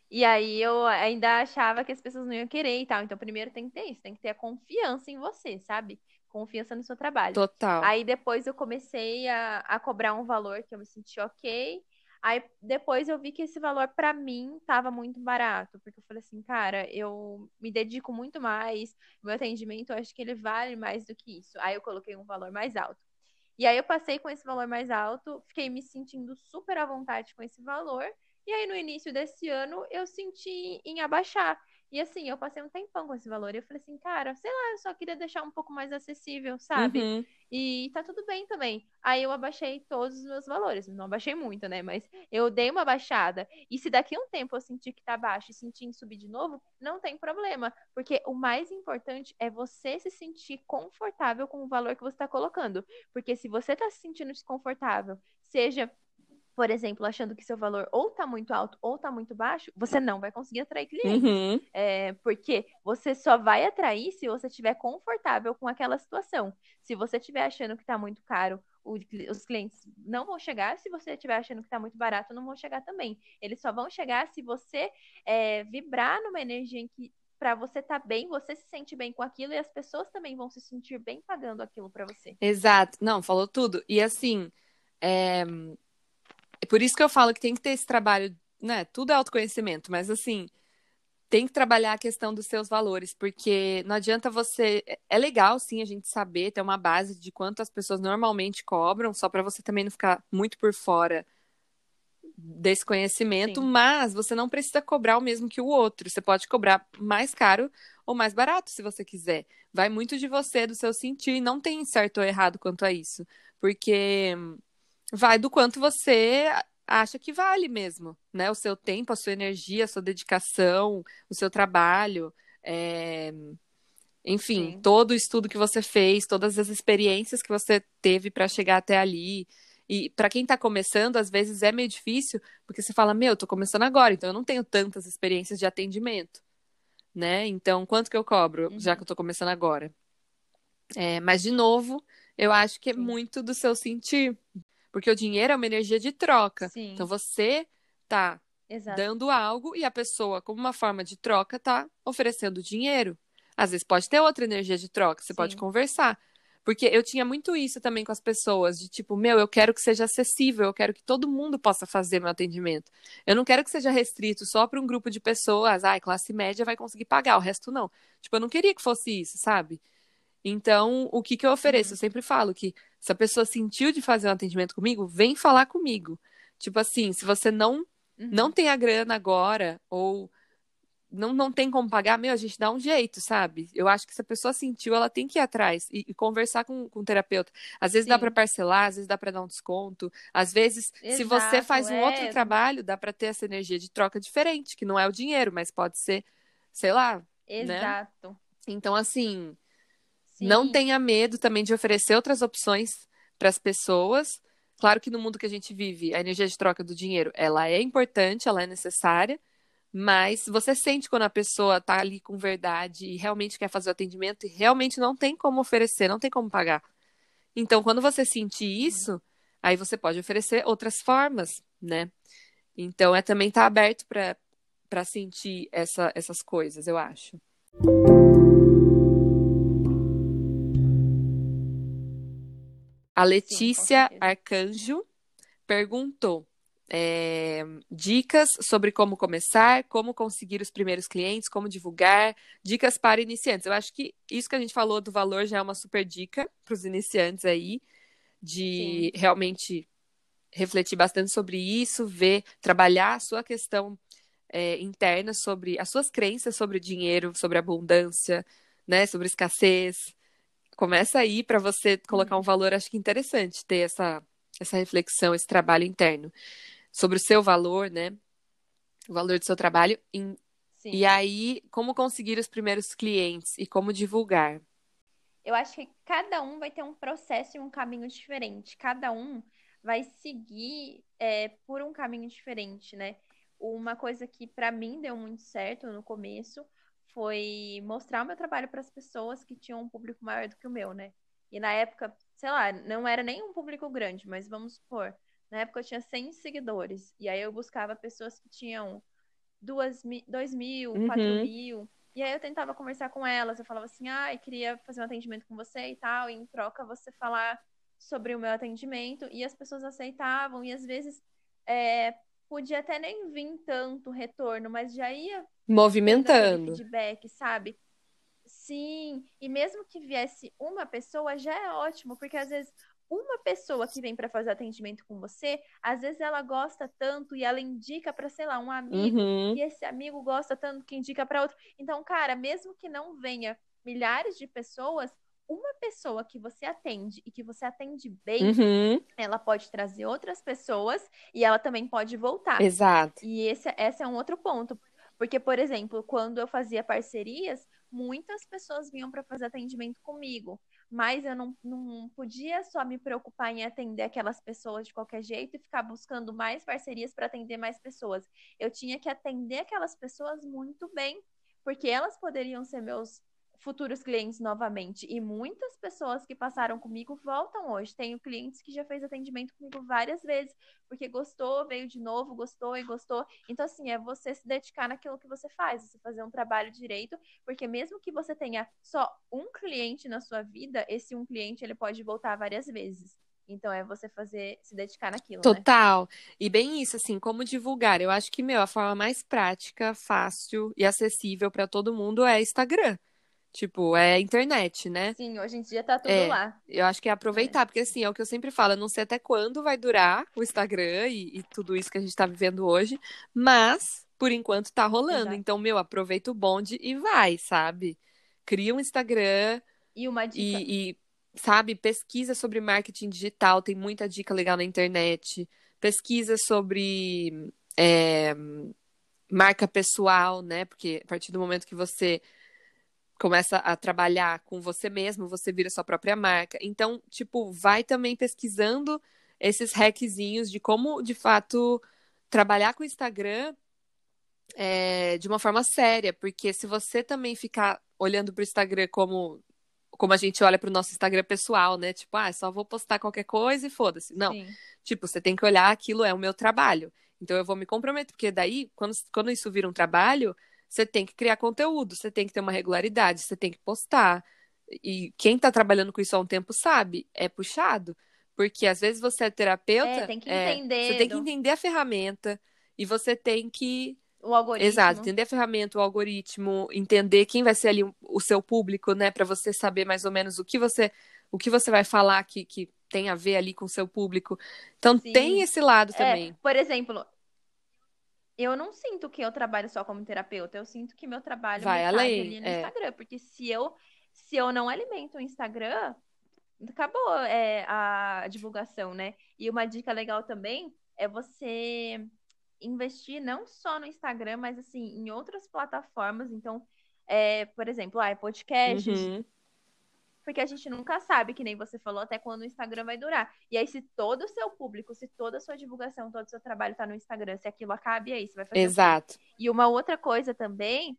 Speaker 2: e aí eu ainda achava que as pessoas não iam querer e tal. Então, primeiro tem que ter isso, tem que ter a confiança em você, sabe? Confiança no seu trabalho.
Speaker 1: Total.
Speaker 2: Aí depois eu comecei a, a cobrar um valor que eu me senti ok. Aí depois eu vi que esse valor para mim tava muito barato, porque eu falei assim, cara, eu me dedico muito mais, meu atendimento eu acho que ele vale mais do que isso. Aí eu coloquei um valor mais alto. E aí eu passei com esse valor mais alto, fiquei me sentindo super à vontade com esse valor. E aí no início desse ano eu senti em abaixar. E assim, eu passei um tempão com esse valor. E eu falei assim, cara, sei lá, eu só queria deixar um pouco mais acessível, sabe?
Speaker 1: Uhum.
Speaker 2: E tá tudo bem também. Aí eu abaixei todos os meus valores. Não abaixei muito, né? Mas eu dei uma baixada. E se daqui a um tempo eu sentir que tá baixo e sentir em subir de novo, não tem problema. Porque o mais importante é você se sentir confortável com o valor que você tá colocando. Porque se você tá se sentindo desconfortável, seja por exemplo, achando que seu valor ou tá muito alto ou tá muito baixo, você não vai conseguir atrair clientes.
Speaker 1: Uhum.
Speaker 2: É, porque você só vai atrair se você estiver confortável com aquela situação. Se você estiver achando que tá muito caro, o, os clientes não vão chegar. Se você estiver achando que tá muito barato, não vão chegar também. Eles só vão chegar se você é, vibrar numa energia em que para você estar tá bem, você se sente bem com aquilo e as pessoas também vão se sentir bem pagando aquilo para você.
Speaker 1: Exato. Não, falou tudo. E assim, é, é por isso que eu falo que tem que ter esse trabalho, né? Tudo é autoconhecimento, mas assim, tem que trabalhar a questão dos seus valores, porque não adianta você. É legal, sim, a gente saber, ter uma base de quanto as pessoas normalmente cobram, só para você também não ficar muito por fora desse conhecimento, sim. mas você não precisa cobrar o mesmo que o outro. Você pode cobrar mais caro ou mais barato, se você quiser. Vai muito de você, do seu sentir, não tem certo ou errado quanto a isso, porque vai do quanto você acha que vale mesmo, né? O seu tempo, a sua energia, a sua dedicação, o seu trabalho, é... enfim, Sim. todo o estudo que você fez, todas as experiências que você teve para chegar até ali. E para quem está começando, às vezes é meio difícil, porque você fala, meu, eu tô começando agora, então eu não tenho tantas experiências de atendimento, né? Então, quanto que eu cobro, uhum. já que eu tô começando agora? É, mas, de novo, eu acho que é muito do seu sentir. Porque o dinheiro é uma energia de troca. Sim. Então você tá Exato. dando algo e a pessoa, como uma forma de troca, tá oferecendo dinheiro. Às vezes pode ter outra energia de troca, você Sim. pode conversar. Porque eu tinha muito isso também com as pessoas, de tipo, meu, eu quero que seja acessível, eu quero que todo mundo possa fazer meu atendimento. Eu não quero que seja restrito só para um grupo de pessoas, ai, classe média vai conseguir pagar, o resto não. Tipo, eu não queria que fosse isso, sabe? Então, o que que eu ofereço? Uhum. Eu sempre falo que se a pessoa sentiu de fazer um atendimento comigo, vem falar comigo. Tipo assim, se você não uhum. não tem a grana agora ou não, não tem como pagar, meu, a gente dá um jeito, sabe? Eu acho que se a pessoa sentiu, ela tem que ir atrás e, e conversar com, com o terapeuta. Às vezes Sim. dá para parcelar, às vezes dá para dar um desconto, às vezes, Exato, se você faz um é. outro trabalho, dá para ter essa energia de troca diferente, que não é o dinheiro, mas pode ser, sei lá.
Speaker 2: Né? Exato.
Speaker 1: Né? Então, assim, não tenha medo também de oferecer outras opções para as pessoas. Claro que no mundo que a gente vive, a energia de troca do dinheiro, ela é importante, ela é necessária, mas você sente quando a pessoa está ali com verdade e realmente quer fazer o atendimento e realmente não tem como oferecer, não tem como pagar. Então, quando você sentir isso, aí você pode oferecer outras formas, né? Então, é também estar tá aberto para sentir essa, essas coisas, eu acho. A Letícia Sim, Arcanjo perguntou é, dicas sobre como começar, como conseguir os primeiros clientes, como divulgar, dicas para iniciantes. Eu acho que isso que a gente falou do valor já é uma super dica para os iniciantes aí, de Sim. realmente refletir bastante sobre isso, ver, trabalhar a sua questão é, interna sobre as suas crenças sobre dinheiro, sobre abundância, né, sobre escassez, começa aí para você colocar um valor, acho que interessante ter essa, essa reflexão, esse trabalho interno sobre o seu valor, né? O valor do seu trabalho. Em... E aí, como conseguir os primeiros clientes e como divulgar?
Speaker 2: Eu acho que cada um vai ter um processo e um caminho diferente. Cada um vai seguir é, por um caminho diferente, né? Uma coisa que para mim deu muito certo no começo foi mostrar o meu trabalho para as pessoas que tinham um público maior do que o meu, né? E na época, sei lá, não era nem um público grande, mas vamos supor, na época eu tinha 100 seguidores. E aí eu buscava pessoas que tinham 2 mil, 2 mil uhum. 4 mil. E aí eu tentava conversar com elas. Eu falava assim, ah, queria fazer um atendimento com você e tal. E em troca você falar sobre o meu atendimento. E as pessoas aceitavam. E às vezes é, podia até nem vir tanto retorno, mas já ia
Speaker 1: movimentando
Speaker 2: feedback, sabe? Sim, e mesmo que viesse uma pessoa, já é ótimo, porque às vezes uma pessoa que vem para fazer atendimento com você, às vezes ela gosta tanto e ela indica para, sei lá, um amigo,
Speaker 1: uhum.
Speaker 2: e esse amigo gosta tanto que indica para outro. Então, cara, mesmo que não venha milhares de pessoas, uma pessoa que você atende e que você atende bem,
Speaker 1: uhum.
Speaker 2: ela pode trazer outras pessoas e ela também pode voltar.
Speaker 1: Exato.
Speaker 2: E esse, esse é um outro ponto. Porque, por exemplo, quando eu fazia parcerias, muitas pessoas vinham para fazer atendimento comigo, mas eu não, não podia só me preocupar em atender aquelas pessoas de qualquer jeito e ficar buscando mais parcerias para atender mais pessoas. Eu tinha que atender aquelas pessoas muito bem, porque elas poderiam ser meus futuros clientes novamente. E muitas pessoas que passaram comigo voltam hoje. Tenho clientes que já fez atendimento comigo várias vezes, porque gostou, veio de novo, gostou e gostou. Então, assim, é você se dedicar naquilo que você faz, você fazer um trabalho direito, porque mesmo que você tenha só um cliente na sua vida, esse um cliente ele pode voltar várias vezes. Então é você fazer, se dedicar naquilo.
Speaker 1: Né? Total. Né? E bem isso, assim, como divulgar. Eu acho que, meu, a forma mais prática, fácil e acessível para todo mundo é Instagram. Tipo, é internet, né?
Speaker 2: Sim, hoje em dia tá tudo
Speaker 1: é,
Speaker 2: lá.
Speaker 1: Eu acho que é aproveitar, é. porque assim, é o que eu sempre falo, eu não sei até quando vai durar o Instagram e, e tudo isso que a gente tá vivendo hoje, mas por enquanto tá rolando. Exato. Então, meu, aproveita o bonde e vai, sabe? Cria um Instagram.
Speaker 2: E uma dica.
Speaker 1: E, e, sabe, pesquisa sobre marketing digital, tem muita dica legal na internet. Pesquisa sobre é, marca pessoal, né? Porque a partir do momento que você começa a trabalhar com você mesmo, você vira sua própria marca. Então, tipo, vai também pesquisando esses hackzinhos de como, de fato, trabalhar com o Instagram é, de uma forma séria, porque se você também ficar olhando para o Instagram como como a gente olha para o nosso Instagram pessoal, né? Tipo, ah, só vou postar qualquer coisa e foda-se. Não. Sim. Tipo, você tem que olhar aquilo é o meu trabalho. Então eu vou me comprometer, porque daí, quando, quando isso vira um trabalho, você tem que criar conteúdo, você tem que ter uma regularidade, você tem que postar. E quem está trabalhando com isso há um tempo sabe, é puxado. Porque às vezes você é terapeuta. É,
Speaker 2: tem que entender. É,
Speaker 1: você tem que entender a ferramenta e você tem que.
Speaker 2: O algoritmo.
Speaker 1: Exato, entender a ferramenta, o algoritmo, entender quem vai ser ali o seu público, né? para você saber mais ou menos o que você, o que você vai falar que, que tem a ver ali com o seu público. Então Sim. tem esse lado é, também.
Speaker 2: Por exemplo, eu não sinto que eu trabalho só como terapeuta, eu sinto que meu trabalho
Speaker 1: vai além ali
Speaker 2: no
Speaker 1: é.
Speaker 2: Instagram, porque se eu se eu não alimento o Instagram, acabou é, a divulgação, né? E uma dica legal também é você investir não só no Instagram, mas assim em outras plataformas. Então, é, por exemplo, ah, podcasts. Uhum porque a gente nunca sabe, que nem você falou, até quando o Instagram vai durar. E aí, se todo o seu público, se toda a sua divulgação, todo o seu trabalho tá no Instagram, se aquilo acabe, aí você vai fazer.
Speaker 1: Exato.
Speaker 2: E uma outra coisa também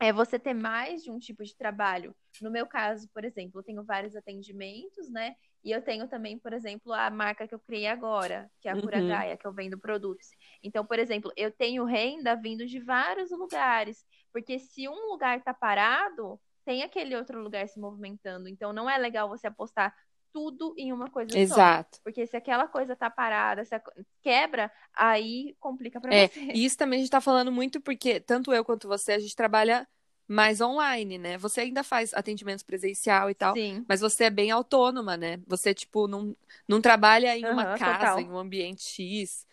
Speaker 2: é você ter mais de um tipo de trabalho. No meu caso, por exemplo, eu tenho vários atendimentos, né? E eu tenho também, por exemplo, a marca que eu criei agora, que é a Pura uhum. Gaia, que eu vendo produtos. Então, por exemplo, eu tenho renda vindo de vários lugares. Porque se um lugar tá parado, tem aquele outro lugar se movimentando. Então não é legal você apostar tudo em uma coisa
Speaker 1: Exato.
Speaker 2: só. Porque se aquela coisa tá parada, se quebra, aí complica para
Speaker 1: é,
Speaker 2: você.
Speaker 1: E isso também a gente tá falando muito porque tanto eu quanto você, a gente trabalha mais online, né? Você ainda faz atendimentos presencial e tal,
Speaker 2: Sim.
Speaker 1: mas você é bem autônoma, né? Você, tipo, não, não trabalha em uma casa,
Speaker 2: total.
Speaker 1: em um ambiente X.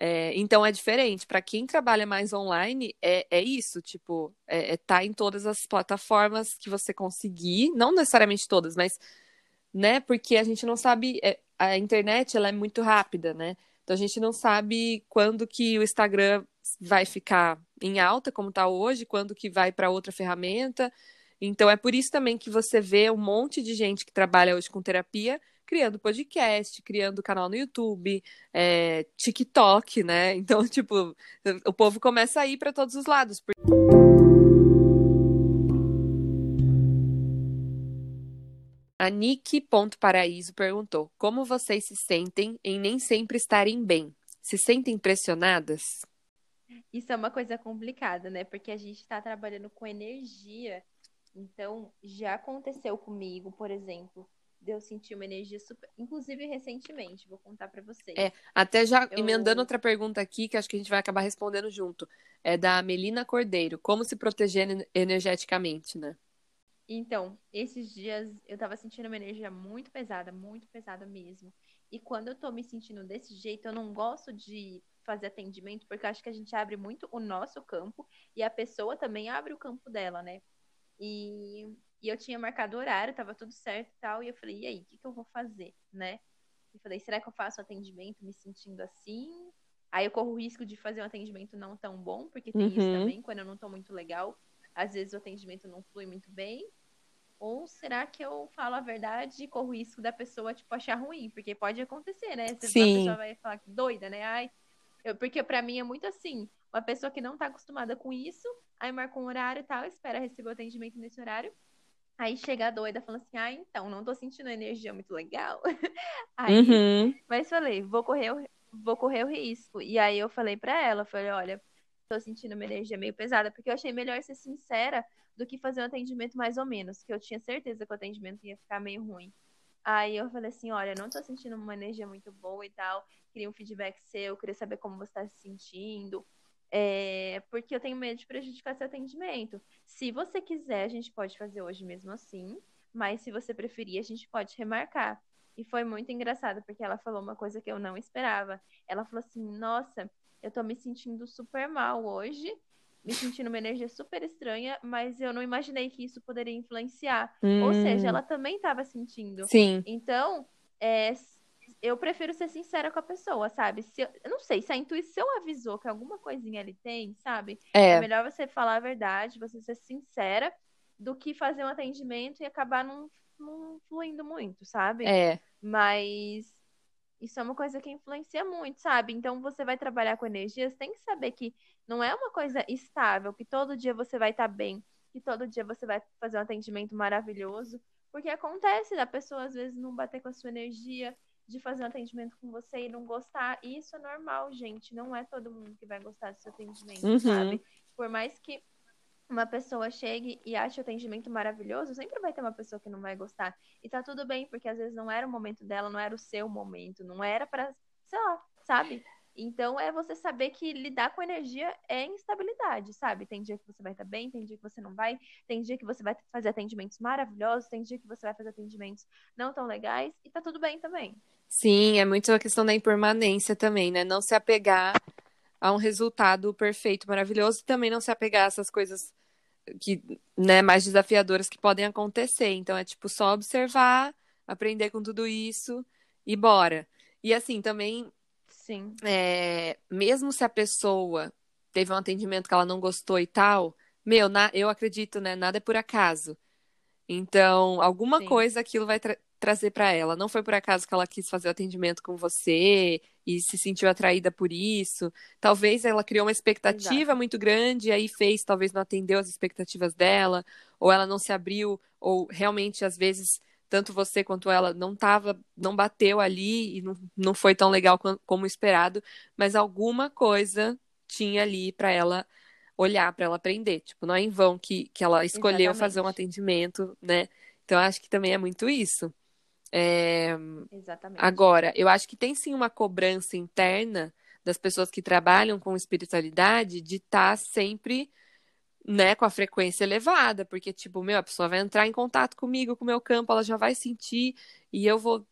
Speaker 1: É, então é diferente. Para quem trabalha mais online, é, é isso, tipo, é, é tá em todas as plataformas que você conseguir, não necessariamente todas, mas, né, porque a gente não sabe, é, a internet ela é muito rápida, né? Então a gente não sabe quando que o Instagram vai ficar em alta, como está hoje, quando que vai para outra ferramenta. Então é por isso também que você vê um monte de gente que trabalha hoje com terapia criando podcast, criando canal no YouTube, é, TikTok, né? <laughs> Então, tipo, o povo começa a ir para todos os lados. A Nick.paraíso perguntou: Como vocês se sentem em nem sempre estarem bem? Se sentem pressionadas?
Speaker 2: Isso é uma coisa complicada, né? Porque a gente está trabalhando com energia. Então, já aconteceu comigo, por exemplo, de eu sentir uma energia super. Inclusive, recentemente, vou contar para vocês.
Speaker 1: É, até já
Speaker 2: Eu-
Speaker 1: emendando outra pergunta aqui, que acho que a gente vai acabar respondendo junto. É da Melina Cordeiro. Como se proteger ener- energeticamente, né?
Speaker 2: Então, esses dias eu tava sentindo uma energia muito pesada, muito pesada mesmo. E quando eu tô me sentindo desse jeito, eu não gosto de fazer atendimento, porque eu acho que a gente abre muito o nosso campo e a pessoa também abre o campo dela, né? E, e eu tinha marcado o horário, tava tudo certo e tal, e eu falei, e aí, o que que eu vou fazer, né? Eu falei, será que eu faço atendimento me sentindo assim? Aí eu corro o risco de fazer um atendimento não tão bom, porque tem isso
Speaker 1: Uhum.
Speaker 2: também, quando eu não tô muito legal, às vezes o atendimento não flui muito bem. Ou será que eu falo a verdade e corro o risco da pessoa, tipo, achar ruim? Porque pode acontecer, né? Você-
Speaker 1: Sim.
Speaker 2: A pessoa vai falar que doida, né? Ai, eu- porque pra mim é muito assim, uma pessoa que não tá acostumada com isso, aí marca um horário e tal, espera receber o atendimento nesse horário, aí chega a doida falando assim, ah, então, não tô sentindo energia muito legal. <laughs> Aí,
Speaker 1: Uhum.
Speaker 2: mas falei, vou correr, o- vou correr o risco. E aí eu falei pra ela, falei, olha, tô sentindo uma energia meio pesada, porque eu achei melhor ser sincera do que fazer um atendimento mais ou menos, que eu tinha certeza que o atendimento ia ficar meio ruim. Aí eu falei assim, olha, não tô sentindo uma energia muito boa e tal, queria um feedback seu, queria saber como você tá se sentindo, é, porque eu tenho medo de prejudicar seu atendimento. Se você quiser, a gente pode fazer hoje mesmo assim, mas se você preferir, a gente pode remarcar. E foi muito engraçado, porque ela falou uma coisa que eu não esperava. Ela falou assim: Nossa, eu tô me sentindo super mal hoje, me sentindo uma energia super estranha, mas eu não imaginei que isso poderia influenciar. Ou
Speaker 1: Hum.
Speaker 2: seja, ela também estava sentindo.
Speaker 1: Sim.
Speaker 2: Então, é, eu prefiro ser sincera com a pessoa, sabe? Se eu, eu não sei, se a intuição avisou que alguma coisinha ele tem, sabe? É
Speaker 1: É.
Speaker 2: melhor você falar a verdade, você ser sincera, do que fazer um atendimento e acabar não, não fluindo muito, sabe?
Speaker 1: É.
Speaker 2: Mas isso é uma coisa que influencia muito, sabe? Então você vai trabalhar com energias, tem que saber que não é uma coisa estável, que todo dia você vai estar bem, que todo dia você vai fazer um atendimento maravilhoso, porque acontece da pessoa às vezes não bater com a sua energia, de fazer um atendimento com você e não gostar. E isso é normal, gente. Não é todo mundo que vai gostar do seu atendimento,
Speaker 1: Uhum.
Speaker 2: sabe? Por mais que uma pessoa chegue e ache o atendimento maravilhoso, sempre vai ter uma pessoa que não vai gostar. E tá tudo bem, porque às vezes não era o momento dela, não era o seu momento, não era pra, sei lá, sabe? Então é você saber que lidar com energia é instabilidade, sabe? Tem dia que você vai estar bem, tem dia que você não vai, tem dia que você vai fazer atendimentos maravilhosos, tem dia que você vai fazer atendimentos não tão legais, e tá tudo bem também.
Speaker 1: Sim, é muito a questão da impermanência também, né? Não se apegar a um resultado perfeito, maravilhoso, e também não se apegar a essas coisas que, né, mais desafiadoras que podem acontecer. Então é tipo só observar, aprender com tudo isso e bora. E assim, também,
Speaker 2: Sim.
Speaker 1: é, mesmo se a pessoa teve um atendimento que ela não gostou e tal, meu, na- eu acredito, né, nada é por acaso. Então, alguma
Speaker 2: Sim.
Speaker 1: coisa aquilo vai tra- trazer pra ela. Não foi por acaso que ela quis fazer o atendimento com você e se sentiu atraída por isso. Talvez ela criou uma expectativa
Speaker 2: Exato.
Speaker 1: muito grande e aí fez, talvez não atendeu as expectativas dela, ou ela não se abriu, ou realmente às vezes tanto você quanto ela não tava, não bateu ali e não, não foi tão legal como esperado, mas alguma coisa tinha ali pra ela olhar, pra ela aprender. Tipo, não é em vão que, que ela escolheu fazer um
Speaker 2: Exatamente.
Speaker 1: atendimento, né? Então, acho que também é muito isso. É,
Speaker 2: Exatamente.
Speaker 1: Agora, eu acho que tem sim uma cobrança interna das pessoas que trabalham com espiritualidade de estar sempre, né, com a frequência elevada, porque, tipo, meu, a pessoa vai entrar em contato comigo, com o meu campo, ela já vai sentir e eu vou,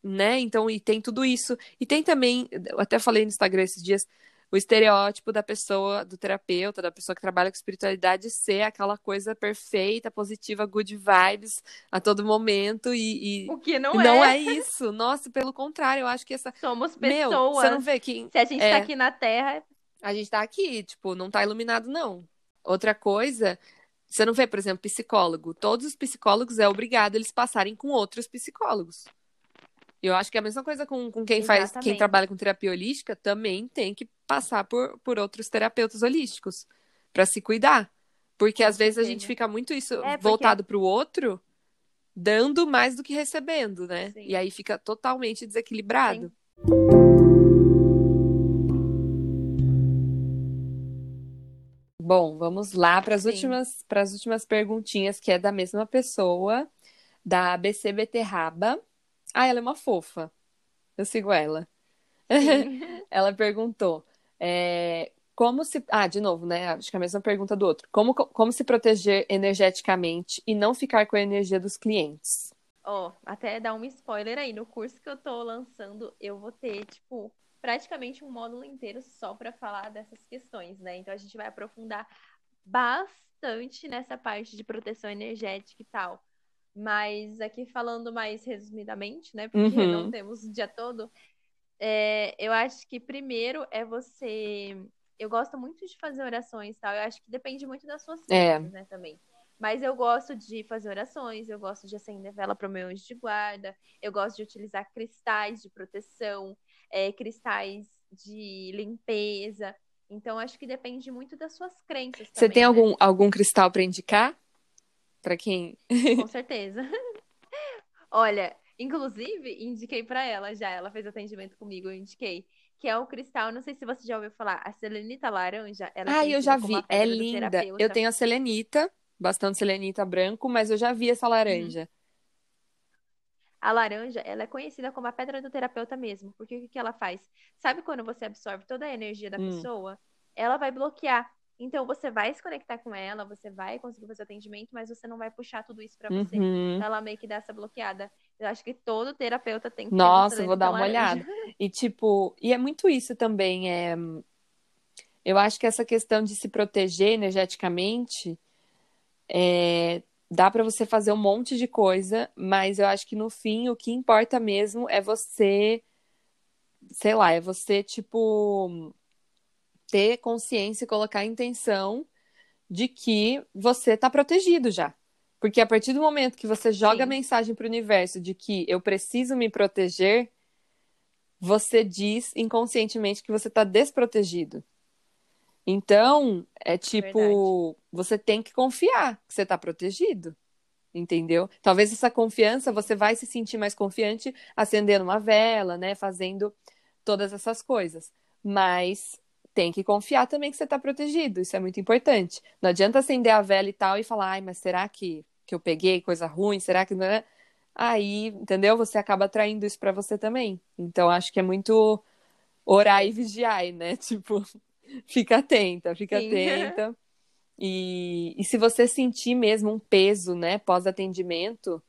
Speaker 1: né? Então, e tem tudo isso. E tem também, eu até falei no Instagram esses dias, o estereótipo da pessoa, do terapeuta, da pessoa que trabalha com espiritualidade ser aquela coisa perfeita, positiva, good vibes a todo momento e, e
Speaker 2: O que não,
Speaker 1: não
Speaker 2: é.
Speaker 1: é isso. Nossa, pelo contrário, eu acho que essa.
Speaker 2: Somos
Speaker 1: Meu,
Speaker 2: pessoas.
Speaker 1: você não vê que
Speaker 2: Se a gente
Speaker 1: É.
Speaker 2: tá aqui na Terra,
Speaker 1: a gente tá aqui, tipo, não tá iluminado, não. Outra coisa, você não vê, por exemplo, psicólogo. Todos os psicólogos é obrigado eles passarem com outros psicólogos. Eu acho que é a mesma coisa com, com quem faz, quem
Speaker 2: Exatamente.
Speaker 1: trabalha com terapia holística, também tem que passar por, por outros terapeutas holísticos pra se cuidar. Porque às vezes a gente fica muito isso
Speaker 2: É, porque-
Speaker 1: voltado pro outro, dando mais do que recebendo, né?
Speaker 2: Sim.
Speaker 1: E aí fica totalmente desequilibrado. Bom, vamos lá para as últimas, para as últimas perguntinhas, que é da mesma pessoa. da ABC Beterraba. Ah, ela é uma fofa. Eu sigo ela. <laughs> ela perguntou: é, como se. Ah, de novo, né? Acho que é a mesma pergunta do outro. Como, como se proteger energeticamente e não ficar com a energia dos clientes?
Speaker 2: Ó, oh, até dar um spoiler aí. No curso que eu tô lançando, eu vou ter, tipo, praticamente um módulo inteiro só para falar dessas questões, né? Então a gente vai aprofundar bastante nessa parte de proteção energética e tal. Mas aqui falando mais resumidamente, né? Porque uhum. não temos o dia todo. É, eu acho que primeiro é você. Eu gosto muito de fazer orações tal. Eu acho que depende muito das suas é. né, também. Mas eu gosto de fazer orações, eu gosto de acender vela para o meu anjo de guarda, eu gosto de utilizar cristais de proteção, é, cristais de limpeza. Então, acho que depende muito das suas crenças.
Speaker 1: Você também, tem algum, né? algum cristal para indicar? Para quem?
Speaker 2: Com certeza. <laughs> Olha, inclusive, indiquei para ela já. Ela fez atendimento comigo, eu indiquei. Que é o cristal, não sei se você já ouviu falar, a selenita laranja.
Speaker 1: ah, eu já vi. É linda. Eu tenho a selenita, bastante selenita branco, mas eu já vi essa laranja. Hum.
Speaker 2: A laranja, ela é conhecida como a pedra do terapeuta mesmo, porque o que, ela faz? Sabe quando você absorve toda a energia da hum. pessoa? Ela vai bloquear. Então você vai se conectar com ela, você vai conseguir fazer atendimento, mas você não vai puxar tudo isso para você. Uhum. Ela meio que dá essa bloqueada. Eu acho que todo terapeuta tem que
Speaker 1: Nossa, vou dar uma laranja. olhada. <laughs> E tipo, e é muito isso também, é eu acho que essa questão de se proteger energeticamente é, dá para você fazer um monte de coisa, mas eu acho que no fim o que importa mesmo é você, sei lá, é você, tipo, ter consciência e colocar a intenção de que você está protegido já. Porque a partir do momento que você joga Sim. a mensagem para o universo de que eu preciso me proteger, você diz inconscientemente que você está desprotegido. Então, é tipo, Verdade. você tem que confiar que você está protegido. Entendeu? Talvez essa confiança você vai se sentir mais confiante acendendo uma vela, né? Fazendo todas essas coisas. Mas tem que confiar também que você está protegido. Isso é muito importante. Não adianta acender a vela e tal e falar, ai, mas será que, que eu peguei coisa ruim? Será que não é? Aí, entendeu? Você acaba atraindo isso para você também. Então, acho que é muito orar e vigiar, né? <laughs> Tipo, fica atenta, fica Sim. atenta. E, e se você sentir mesmo um peso, né, pós-atendimento,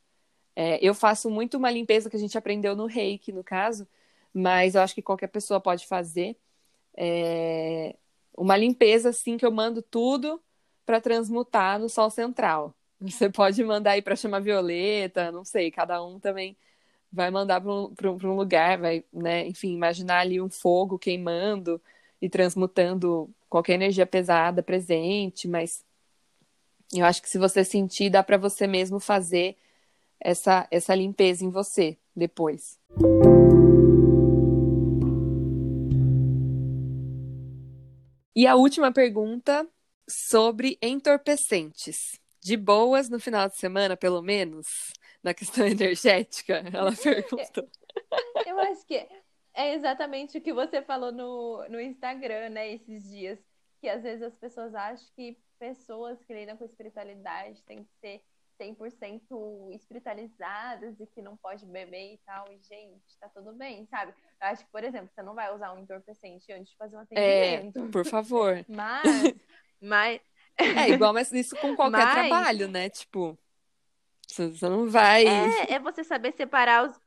Speaker 1: é, eu faço muito uma limpeza que a gente aprendeu no reiki, no caso, mas eu acho que qualquer pessoa pode fazer. É, uma limpeza, assim, que eu mando tudo para transmutar no sol central. <laughs> Você pode mandar aí para chamar violeta, não sei, cada um também vai mandar para um, um, lugar, vai, né, enfim, imaginar ali um fogo queimando e transmutando qualquer energia pesada presente, mas eu acho que se você sentir, dá para você mesmo fazer essa, essa limpeza em você depois. E a última pergunta sobre entorpecentes. De boas no final de semana, pelo menos, na questão <laughs> energética? Ela perguntou.
Speaker 2: Eu acho que é exatamente o que você falou no, no Instagram, né, esses dias. Que às vezes as pessoas acham que pessoas que lidam com espiritualidade têm que ser 100% espiritualizadas e que não pode beber e tal. E, gente, tá tudo bem, sabe? Eu acho que, por exemplo, você não vai usar um entorpecente antes de fazer um é, atendimento.
Speaker 1: É, por favor. <laughs>
Speaker 2: Mas, mas... <laughs>
Speaker 1: É igual mas isso com qualquer mas... trabalho, né? Tipo, você não vai...
Speaker 2: É, é você saber separar os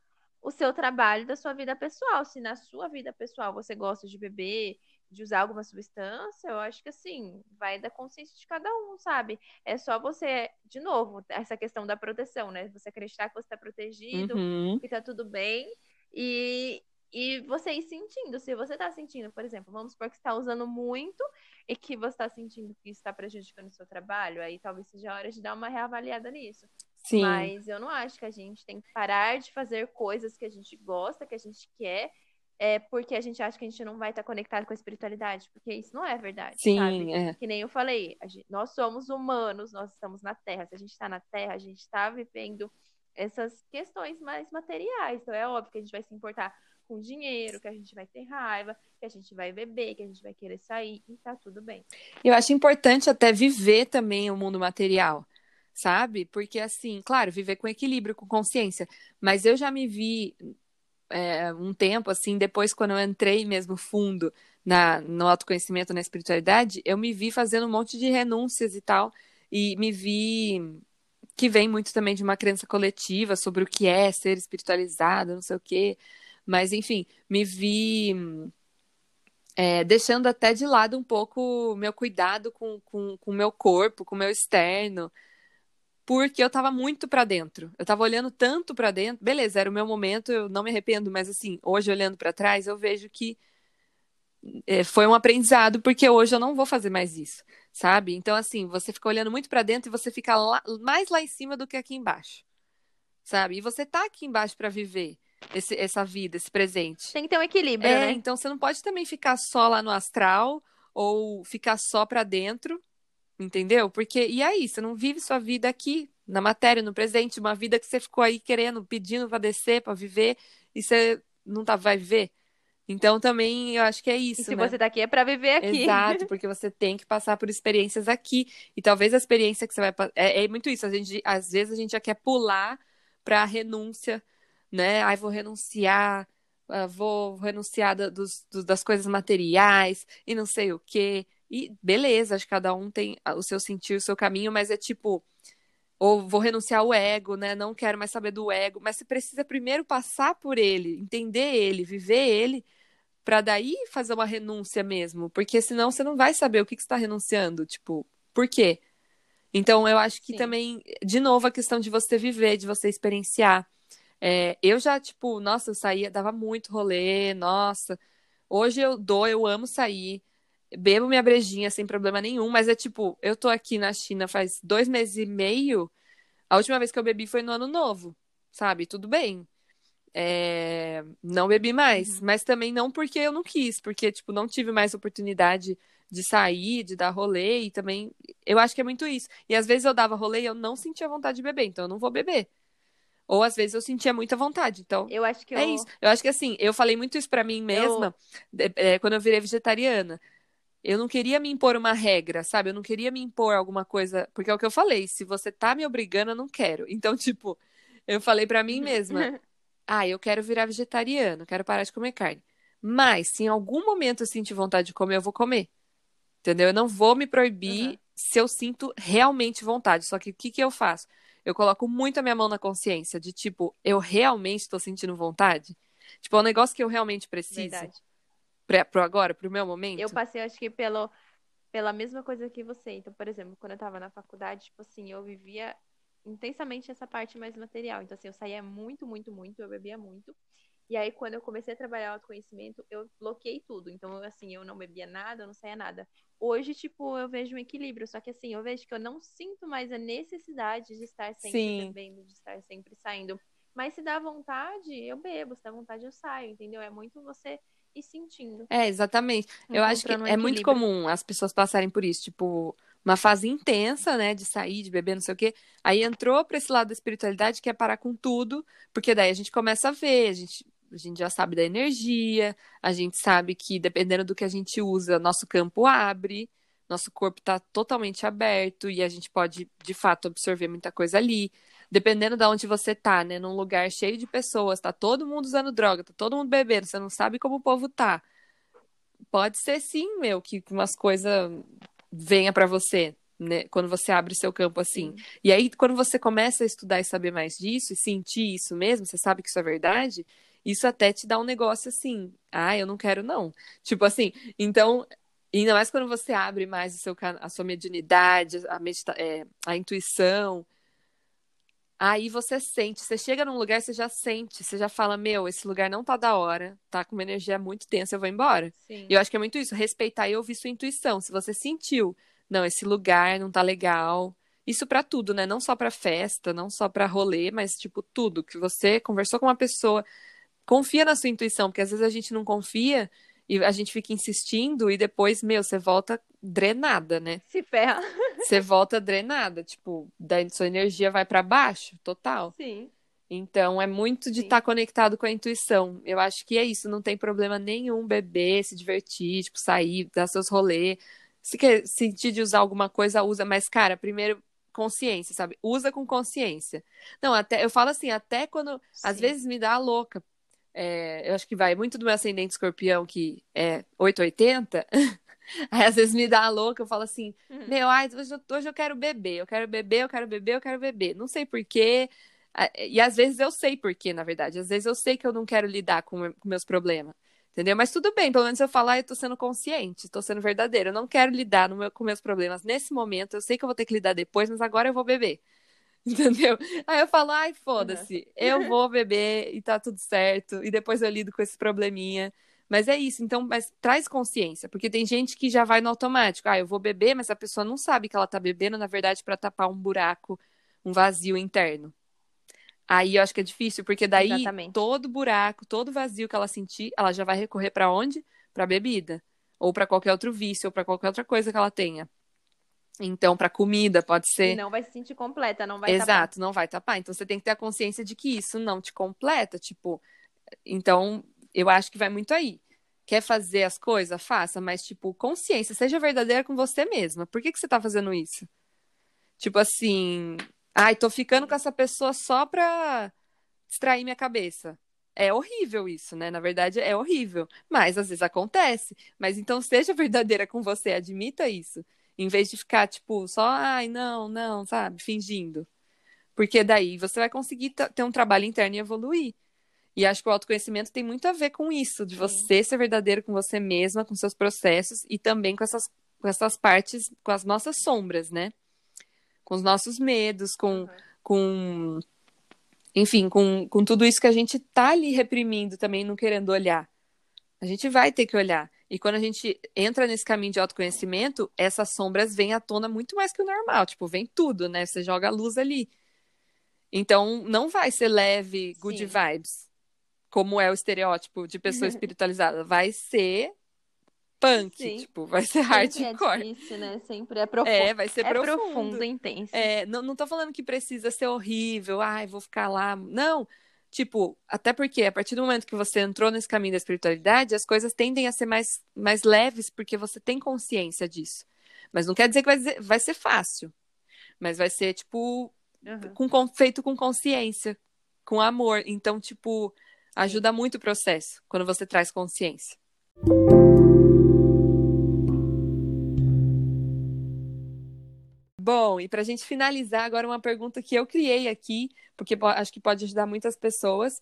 Speaker 2: o seu trabalho da sua vida pessoal. Se na sua vida pessoal você gosta de beber, de usar alguma substância, eu acho que assim, vai da consciência de cada um, sabe? É só você, de novo, essa questão da proteção, né? Você acreditar que você está protegido, uhum. que tá tudo bem. E, e você ir sentindo. Se você tá sentindo, por exemplo, vamos supor que você tá usando muito e que você tá sentindo que está prejudicando o seu trabalho, aí talvez seja a hora de dar uma reavaliada nisso. Sim. Mas eu não acho que a gente tem que parar de fazer coisas que a gente gosta, que a gente quer, é porque a gente acha que a gente não vai estar conectado com a espiritualidade, porque isso não é verdade,
Speaker 1: Sim,
Speaker 2: sabe?
Speaker 1: É.
Speaker 2: Que nem eu falei, gente, nós somos humanos, nós estamos na Terra. Se a gente está na Terra, a gente está vivendo essas questões mais materiais. Então é óbvio que a gente vai se importar com dinheiro, que a gente vai ter raiva, que a gente vai beber, que a gente vai querer sair, e tá tudo bem.
Speaker 1: Eu acho importante até viver também o mundo material sabe? Porque, assim, claro, viver com equilíbrio, com consciência. Mas eu já me vi é, um tempo, assim, depois, quando eu entrei mesmo fundo na, no autoconhecimento, na espiritualidade, eu me vi fazendo um monte de renúncias e tal. E me vi que vem muito também de uma crença coletiva sobre o que é ser espiritualizada, não sei o quê. Mas, enfim, me vi é, deixando até de lado um pouco meu cuidado com o com, com meu corpo, com o meu externo, porque eu tava muito para dentro. Eu tava olhando tanto para dentro. Beleza, era o meu momento, eu não me arrependo, mas assim, hoje olhando para trás, eu vejo que é, foi um aprendizado, porque hoje eu não vou fazer mais isso, sabe? Então, assim, você fica olhando muito para dentro e você fica lá, mais lá em cima do que aqui embaixo, sabe? E você tá aqui embaixo para viver esse, essa vida, esse presente.
Speaker 2: Tem que ter um equilíbrio,
Speaker 1: é,
Speaker 2: né?
Speaker 1: Então você não pode também ficar só lá no astral ou ficar só para dentro, entendeu? Porque e aí, você não vive sua vida aqui na matéria, no presente, uma vida que você ficou aí querendo, pedindo para descer, para viver e você não tá vai viver. Então também eu acho que é isso,
Speaker 2: e se
Speaker 1: né?
Speaker 2: você tá aqui é para viver aqui.
Speaker 1: Exato, <laughs> porque você tem que passar por experiências aqui e talvez a experiência que você vai é, é muito isso, a gente às vezes a gente já quer pular para a renúncia né? Ai, vou renunciar, uh, vou renunciar dos, do, das coisas materiais e não sei o quê. E beleza, acho que cada um tem o seu sentir, o seu caminho, mas é tipo, ou vou renunciar ao ego, né? Não quero mais saber do ego, mas você precisa primeiro passar por ele, entender ele, viver ele, para daí fazer uma renúncia mesmo, porque senão você não vai saber o que, que você está renunciando, tipo, por quê? Então eu acho que Sim. também, de novo, a questão de você viver, de você experienciar. É, eu já, tipo, nossa, eu saía, dava muito rolê, nossa. Hoje eu dou, eu amo sair. Bebo minha brejinha sem problema nenhum, mas é tipo, eu tô aqui na China faz dois meses e meio. A última vez que eu bebi foi no ano novo, sabe? Tudo bem. É... Não bebi mais, uhum. mas também não porque eu não quis, porque, tipo, não tive mais oportunidade de sair, de dar rolê, e também eu acho que é muito isso. E às vezes eu dava rolê e eu não sentia vontade de beber, então eu não vou beber. Ou às vezes eu sentia muita vontade. Então,
Speaker 2: eu acho que
Speaker 1: é
Speaker 2: eu...
Speaker 1: isso. Eu acho que assim, eu falei muito isso para mim mesma eu... é, quando eu virei vegetariana. Eu não queria me impor uma regra, sabe? Eu não queria me impor alguma coisa, porque é o que eu falei, se você tá me obrigando, eu não quero. <laughs> Então, tipo, eu falei para mim mesma, <laughs> ah, eu quero virar vegetariana, quero parar de comer carne. Mas se em algum momento eu sentir vontade de comer, eu vou comer. Entendeu? Eu não vou me proibir uhum. se eu sinto realmente vontade. Só que o que, que eu faço? eu coloco muito a minha mão na consciência de tipo, eu realmente estou sentindo vontade? Tipo, é um negócio que eu realmente preciso. Verdade. Pra, pro agora, pro meu momento.
Speaker 2: Eu passei, acho que, pelo, pela mesma coisa que você. Então, por exemplo, quando eu tava na faculdade, tipo assim, eu vivia intensamente essa parte mais material. Então, assim, eu saía muito, muito, muito, eu bebia muito. E aí, quando eu comecei a trabalhar o autoconhecimento, eu bloqueei tudo. Então, assim, eu não bebia nada, eu não saía nada. Hoje, tipo, eu vejo um equilíbrio. Só que, assim, eu vejo que eu não sinto mais a necessidade de estar sempre Sim. bebendo, de estar sempre saindo. Mas se dá vontade, eu bebo. Se dá vontade, eu saio, entendeu? É muito você ir sentindo.
Speaker 1: É, exatamente. Eu acho que um é muito comum as pessoas passarem por isso. Tipo, uma fase intensa, né, de sair, de beber, não sei o quê. Aí entrou para esse lado da espiritualidade que é parar com tudo, porque daí a gente começa a ver, a gente a gente já sabe da energia, a gente sabe que dependendo do que a gente usa, nosso campo abre, nosso corpo está totalmente aberto e a gente pode, de fato, absorver muita coisa ali. Dependendo de onde você tá, né? Num lugar cheio de pessoas, tá todo mundo usando droga, tá todo mundo bebendo, você não sabe como o povo tá. Pode ser sim, meu, que umas coisas venha para você, né? Quando você abre seu campo assim. Sim. E aí, quando você começa a estudar e saber mais disso, e sentir isso mesmo, você sabe que isso é verdade, isso até te dá um negócio assim, ah, eu não quero não. Tipo assim, então, ainda mais quando você abre mais o seu, a sua mediunidade, a, medita, é, a intuição, aí você sente, você chega num lugar, você já sente, você já fala, meu, esse lugar não tá da hora, tá com uma energia muito tensa, eu vou embora. Sim. E eu acho que é muito isso, respeitar e ouvir sua intuição. Se você sentiu, não, esse lugar não tá legal, isso para tudo, né? Não só para festa, não só para rolê, mas tipo tudo que você conversou com uma pessoa, confia na sua intuição, porque às vezes a gente não confia e a gente fica insistindo e depois, meu, você volta drenada, né?
Speaker 2: Se ferra.
Speaker 1: Você volta drenada, tipo, daí sua energia vai para baixo, total.
Speaker 2: Sim.
Speaker 1: Então é muito de estar tá conectado com a intuição. Eu acho que é isso, não tem problema nenhum beber, se divertir, tipo, sair, dar seus rolês. Se quer sentir de usar alguma coisa, usa, mas cara, primeiro consciência, sabe? Usa com consciência. Não, até eu falo assim, até quando Sim. às vezes me dá a louca. É, eu acho que vai muito do meu ascendente escorpião, que é 880. <laughs> Aí às vezes me dá a louca, eu falo assim, uhum. meu, ai, hoje eu, hoje eu quero beber, eu quero beber, eu quero beber, eu quero beber. Não sei porquê. E às vezes eu sei porquê, na verdade. Às vezes eu sei que eu não quero lidar com, com meus problemas. Entendeu? Mas tudo bem, pelo menos eu falar, ah, eu tô sendo consciente, tô sendo verdadeiro. Eu não quero lidar meu, com meus problemas nesse momento. Eu sei que eu vou ter que lidar depois, mas agora eu vou beber. <laughs> Entendeu? Aí eu falo, ai, foda-se, uhum. eu vou beber e tá tudo certo. E depois eu lido com esse probleminha. Mas é isso, então, mas traz consciência, porque tem gente que já vai no automático. Ah, eu vou beber, mas a pessoa não sabe que ela tá bebendo, na verdade, para tapar um buraco, um vazio interno. Aí eu acho que é difícil, porque daí Exatamente. todo buraco, todo vazio que ela sentir, ela já vai recorrer para onde? Para bebida, ou para qualquer outro vício, ou para qualquer outra coisa que ela tenha. Então, para comida, pode ser. E
Speaker 2: não vai se sentir completa, não vai
Speaker 1: Exato,
Speaker 2: tapar.
Speaker 1: não vai tapar. Então, você tem que ter a consciência de que isso não te completa. Tipo, então, eu acho que vai muito aí. Quer fazer as coisas? Faça, mas, tipo, consciência, seja verdadeira com você mesma. Por que, que você tá fazendo isso? Tipo assim, ai, tô ficando com essa pessoa só pra distrair minha cabeça. É horrível isso, né? Na verdade, é horrível. Mas às vezes acontece. Mas então seja verdadeira com você, admita isso. Em vez de ficar, tipo, só, ai, não, não, sabe? Fingindo. Porque daí você vai conseguir ter um trabalho interno e evoluir. E acho que o autoconhecimento tem muito a ver com isso, de você ser verdadeiro com você mesma, com seus processos e também com essas, com essas partes, com as nossas sombras, né? Com os nossos medos, com, uhum. com enfim, com, com tudo isso que a gente tá ali reprimindo também, não querendo olhar. A gente vai ter que olhar. E quando a gente entra nesse caminho de autoconhecimento, essas sombras vêm à tona muito mais que o normal. Tipo, vem tudo, né? Você joga a luz ali. Então, não vai ser leve, good Sim. vibes como é o estereótipo de pessoa <laughs> espiritualizada. Vai ser punk, Sim. tipo, vai ser hardcore.
Speaker 2: É difícil, né? Sempre é profundo. É,
Speaker 1: vai ser
Speaker 2: é
Speaker 1: profundo.
Speaker 2: profundo, intenso.
Speaker 1: É, não, não tô falando que precisa ser horrível, ai, vou ficar lá. Não, tipo, até porque a partir do momento que você entrou nesse caminho da espiritualidade, as coisas tendem a ser mais, mais leves porque você tem consciência disso. Mas não quer dizer que vai, dizer, vai ser fácil. Mas vai ser, tipo, uhum. com, feito com consciência, com amor. Então, tipo, Ajuda muito o processo quando você traz consciência. Bom, e para a gente finalizar agora uma pergunta que eu criei aqui, porque acho que pode ajudar muitas pessoas,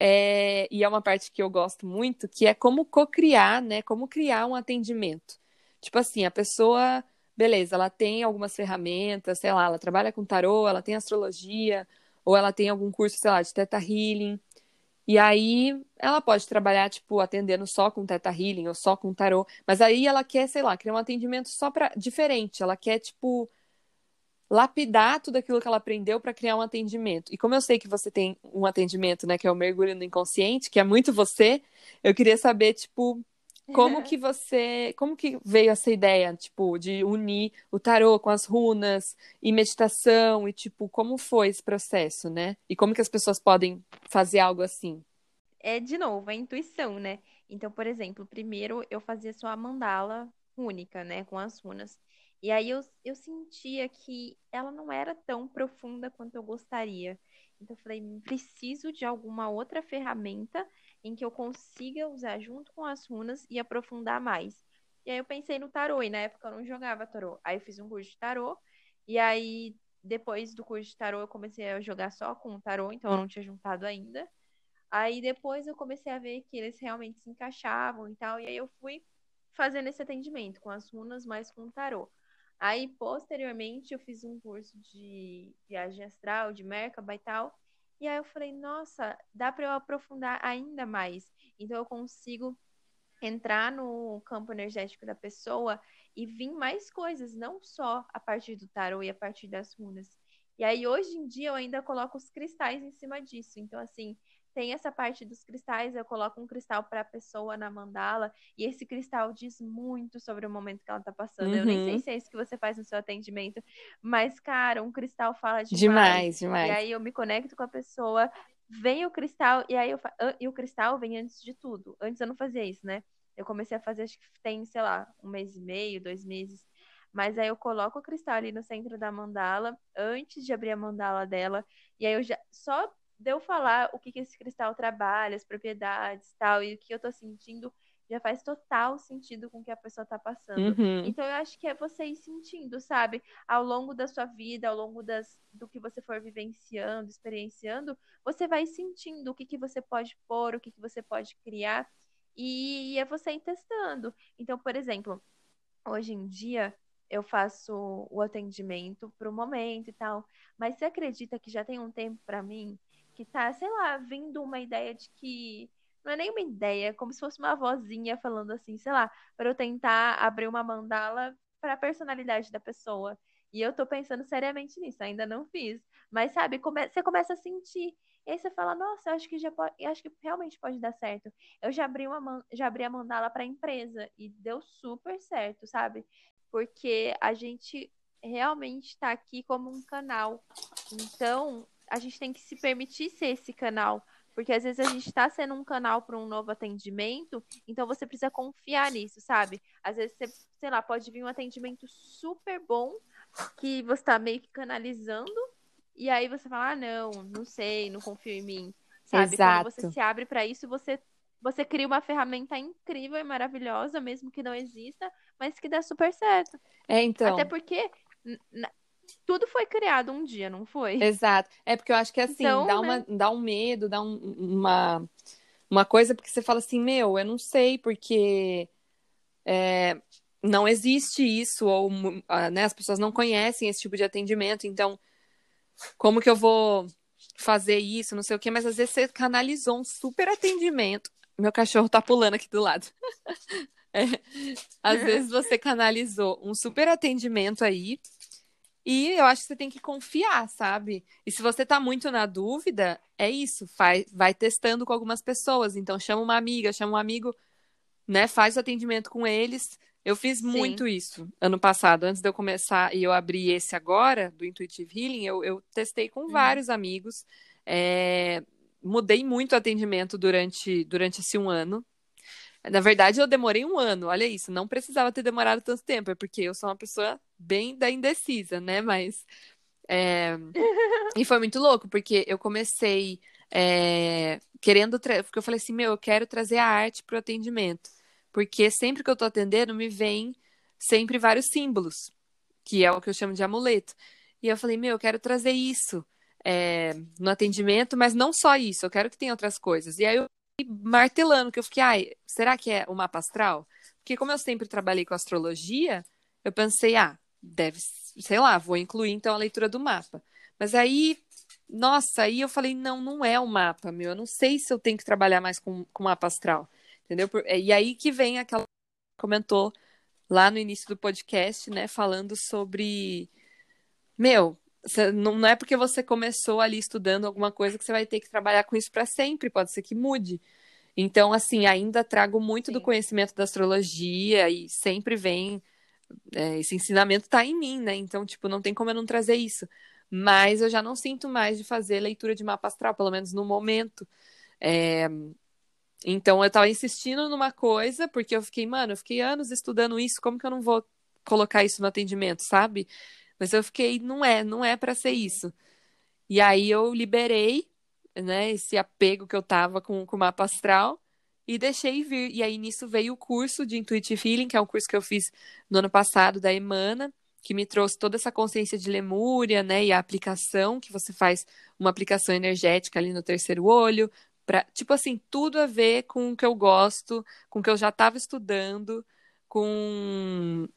Speaker 1: é, e é uma parte que eu gosto muito, que é como co-criar, né? Como criar um atendimento. Tipo assim, a pessoa, beleza, ela tem algumas ferramentas, sei lá, ela trabalha com tarô, ela tem astrologia, ou ela tem algum curso, sei lá, de teta healing, e aí ela pode trabalhar, tipo, atendendo só com Teta Healing ou só com tarô. Mas aí ela quer, sei lá, criar um atendimento só para diferente. Ela quer, tipo, lapidar tudo aquilo que ela aprendeu para criar um atendimento. E como eu sei que você tem um atendimento, né, que é o mergulho no inconsciente, que é muito você, eu queria saber, tipo, como que você, como que veio essa ideia, tipo, de unir o tarô com as runas e meditação e tipo, como foi esse processo, né? E como que as pessoas podem fazer algo assim?
Speaker 2: É de novo, a intuição, né? Então, por exemplo, primeiro eu fazia só a mandala única, né, com as runas. E aí eu, eu sentia que ela não era tão profunda quanto eu gostaria. Então eu falei, preciso de alguma outra ferramenta em que eu consiga usar junto com as runas e aprofundar mais. E aí eu pensei no tarô, e na época eu não jogava tarô. Aí eu fiz um curso de tarô, e aí depois do curso de tarô eu comecei a jogar só com o tarô, então eu não tinha juntado ainda. Aí depois eu comecei a ver que eles realmente se encaixavam e tal, e aí eu fui fazendo esse atendimento com as runas, mas com o tarô. Aí, posteriormente, eu fiz um curso de viagem astral, de Merkaba e tal, e aí eu falei, nossa, dá para eu aprofundar ainda mais. Então eu consigo entrar no campo energético da pessoa e vir mais coisas, não só a partir do tarô e a partir das runas. E aí hoje em dia eu ainda coloco os cristais em cima disso. Então assim, tem essa parte dos cristais, eu coloco um cristal para a pessoa na mandala, e esse cristal diz muito sobre o momento que ela está passando. Uhum. Eu nem sei uhum. se é isso que você faz no seu atendimento, mas, cara, um cristal fala demais.
Speaker 1: Demais, demais.
Speaker 2: E aí eu me conecto com a pessoa, vem o cristal, e aí eu fa... e o cristal vem antes de tudo. Antes eu não fazia isso, né? Eu comecei a fazer, acho que tem, sei lá, um mês e meio, dois meses. Mas aí eu coloco o cristal ali no centro da mandala, antes de abrir a mandala dela, e aí eu já só de eu falar o que, que esse cristal trabalha, as propriedades tal, e o que eu tô sentindo, já faz total sentido com o que a pessoa tá passando.
Speaker 1: Uhum.
Speaker 2: Então eu acho que é você ir sentindo, sabe? Ao longo da sua vida, ao longo das, do que você for vivenciando, experienciando, você vai sentindo o que, que você pode pôr, o que, que você pode criar. E é você ir testando. Então, por exemplo, hoje em dia eu faço o atendimento para o momento e tal. Mas você acredita que já tem um tempo para mim que tá, sei lá, vindo uma ideia de que não é nem uma ideia, é como se fosse uma vozinha falando assim, sei lá, para eu tentar abrir uma mandala para a personalidade da pessoa. E eu tô pensando seriamente nisso, ainda não fiz. Mas sabe, come você começa a sentir. E aí você fala, nossa, acho que já pode, acho que realmente pode dar certo. Eu já abri uma já abri a mandala para empresa e deu super certo, sabe? Porque a gente realmente está aqui como um canal. Então, a gente tem que se permitir ser esse canal. Porque às vezes a gente está sendo um canal para um novo atendimento, então você precisa confiar nisso, sabe? Às vezes você, sei lá, pode vir um atendimento super bom que você está meio que canalizando, e aí você fala, ah, não, não sei, não confio em mim. Sabe?
Speaker 1: Exato.
Speaker 2: Quando você se abre para isso, você, você cria uma ferramenta incrível e maravilhosa, mesmo que não exista, mas que dá super certo.
Speaker 1: É, então.
Speaker 2: Até porque tudo foi criado um dia, não foi?
Speaker 1: Exato. É porque eu acho que assim, então, dá, uma, né? dá um medo, dá um, uma, uma coisa, porque você fala assim, meu, eu não sei, porque é, não existe isso, ou né, as pessoas não conhecem esse tipo de atendimento, então como que eu vou fazer isso, não sei o quê, mas às vezes você canalizou um super atendimento. Meu cachorro tá pulando aqui do lado. <laughs> É, às <laughs> vezes você canalizou um super atendimento aí e eu acho que você tem que confiar, sabe? E se você tá muito na dúvida, é isso, faz, vai testando com algumas pessoas. Então chama uma amiga, chama um amigo, né? Faz o atendimento com eles. Eu fiz Sim. muito isso ano passado, antes de eu começar e eu abri esse agora, do Intuitive Healing, eu, eu testei com uhum. vários amigos. É, mudei muito o atendimento durante, durante esse um ano. Na verdade, eu demorei um ano, olha isso, não precisava ter demorado tanto tempo, é porque eu sou uma pessoa bem da indecisa, né? Mas. É... e foi muito louco, porque eu comecei é... querendo. Tra... Porque eu falei assim, meu, eu quero trazer a arte para o atendimento. Porque sempre que eu estou atendendo, me vem sempre vários símbolos, que é o que eu chamo de amuleto. E eu falei, meu, eu quero trazer isso é... no atendimento, mas não só isso, eu quero que tenha outras coisas. E aí eu martelando, que eu fiquei, ai, será que é o mapa astral? Porque como eu sempre trabalhei com astrologia, eu pensei, ah, deve, sei lá, vou incluir então a leitura do mapa. Mas aí, nossa, aí eu falei, não, não é o mapa, meu, eu não sei se eu tenho que trabalhar mais com, com mapa astral, entendeu? E aí que vem aquela comentou lá no início do podcast, né, falando sobre, meu, não é porque você começou ali estudando alguma coisa que você vai ter que trabalhar com isso para sempre, pode ser que mude. Então, assim, ainda trago muito Sim. do conhecimento da astrologia e sempre vem. É, esse ensinamento está em mim, né? Então, tipo, não tem como eu não trazer isso. Mas eu já não sinto mais de fazer leitura de mapa astral, pelo menos no momento. É... Então, eu estava insistindo numa coisa, porque eu fiquei, mano, eu fiquei anos estudando isso, como que eu não vou colocar isso no atendimento, sabe? Mas eu fiquei, não é, não é para ser isso. E aí eu liberei, né, esse apego que eu tava com, com o mapa astral e deixei vir. E aí nisso veio o curso de Intuitive Healing, que é um curso que eu fiz no ano passado da Emana, que me trouxe toda essa consciência de lemúria, né, e a aplicação, que você faz uma aplicação energética ali no terceiro olho, para tipo assim, tudo a ver com o que eu gosto, com o que eu já estava estudando, com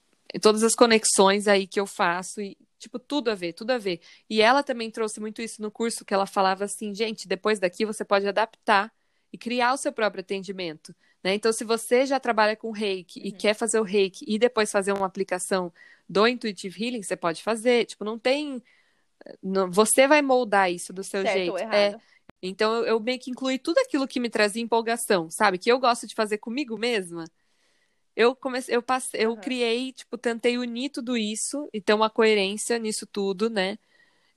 Speaker 1: todas as conexões aí que eu faço e tipo tudo a ver, tudo a ver. E ela também trouxe muito isso no curso que ela falava assim, gente, depois daqui você pode adaptar e criar o seu próprio atendimento, né? Então se você já trabalha com Reiki uhum. e quer fazer o Reiki e depois fazer uma aplicação do Intuitive Healing, você pode fazer, tipo, não tem você vai moldar isso do seu
Speaker 2: certo
Speaker 1: jeito.
Speaker 2: Ou
Speaker 1: é. Então eu, eu meio que incluí tudo aquilo que me trazia empolgação, sabe? Que eu gosto de fazer comigo mesma eu comecei, eu passei, eu uhum. criei, tipo, tentei unir tudo isso e ter uma coerência nisso tudo, né?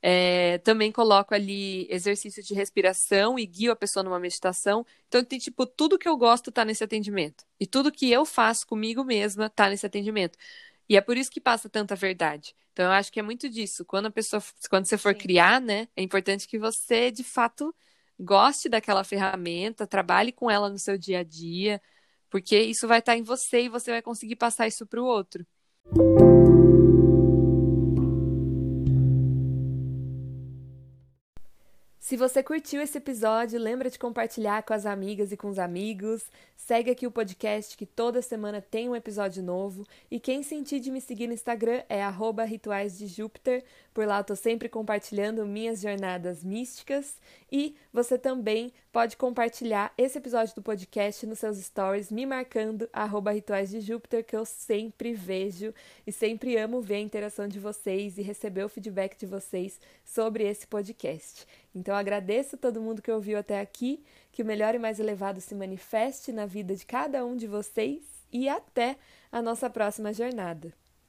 Speaker 1: É, também coloco ali exercício de respiração e guio a pessoa numa meditação. Então, tem, tipo, tudo que eu gosto tá nesse atendimento. E tudo que eu faço comigo mesma tá nesse atendimento. E é por isso que passa tanta verdade. Então, eu acho que é muito disso. Quando a pessoa, quando você for Sim. criar, né, é importante que você, de fato, goste daquela ferramenta, trabalhe com ela no seu dia a dia, porque isso vai estar em você e você vai conseguir passar isso para o outro. Se você curtiu esse episódio, lembra de compartilhar com as amigas e com os amigos. Segue aqui o podcast que toda semana tem um episódio novo. E quem sentir de me seguir no Instagram é Rituais de Júpiter. Por lá eu tô sempre compartilhando minhas jornadas místicas. E você também pode compartilhar esse episódio do podcast nos seus stories, me marcando Rituais de Júpiter, que eu sempre vejo e sempre amo ver a interação de vocês e receber o feedback de vocês sobre esse podcast. Então agradeço todo mundo que ouviu até aqui, que o melhor e mais elevado se manifeste na vida de cada um de vocês e até a nossa próxima jornada.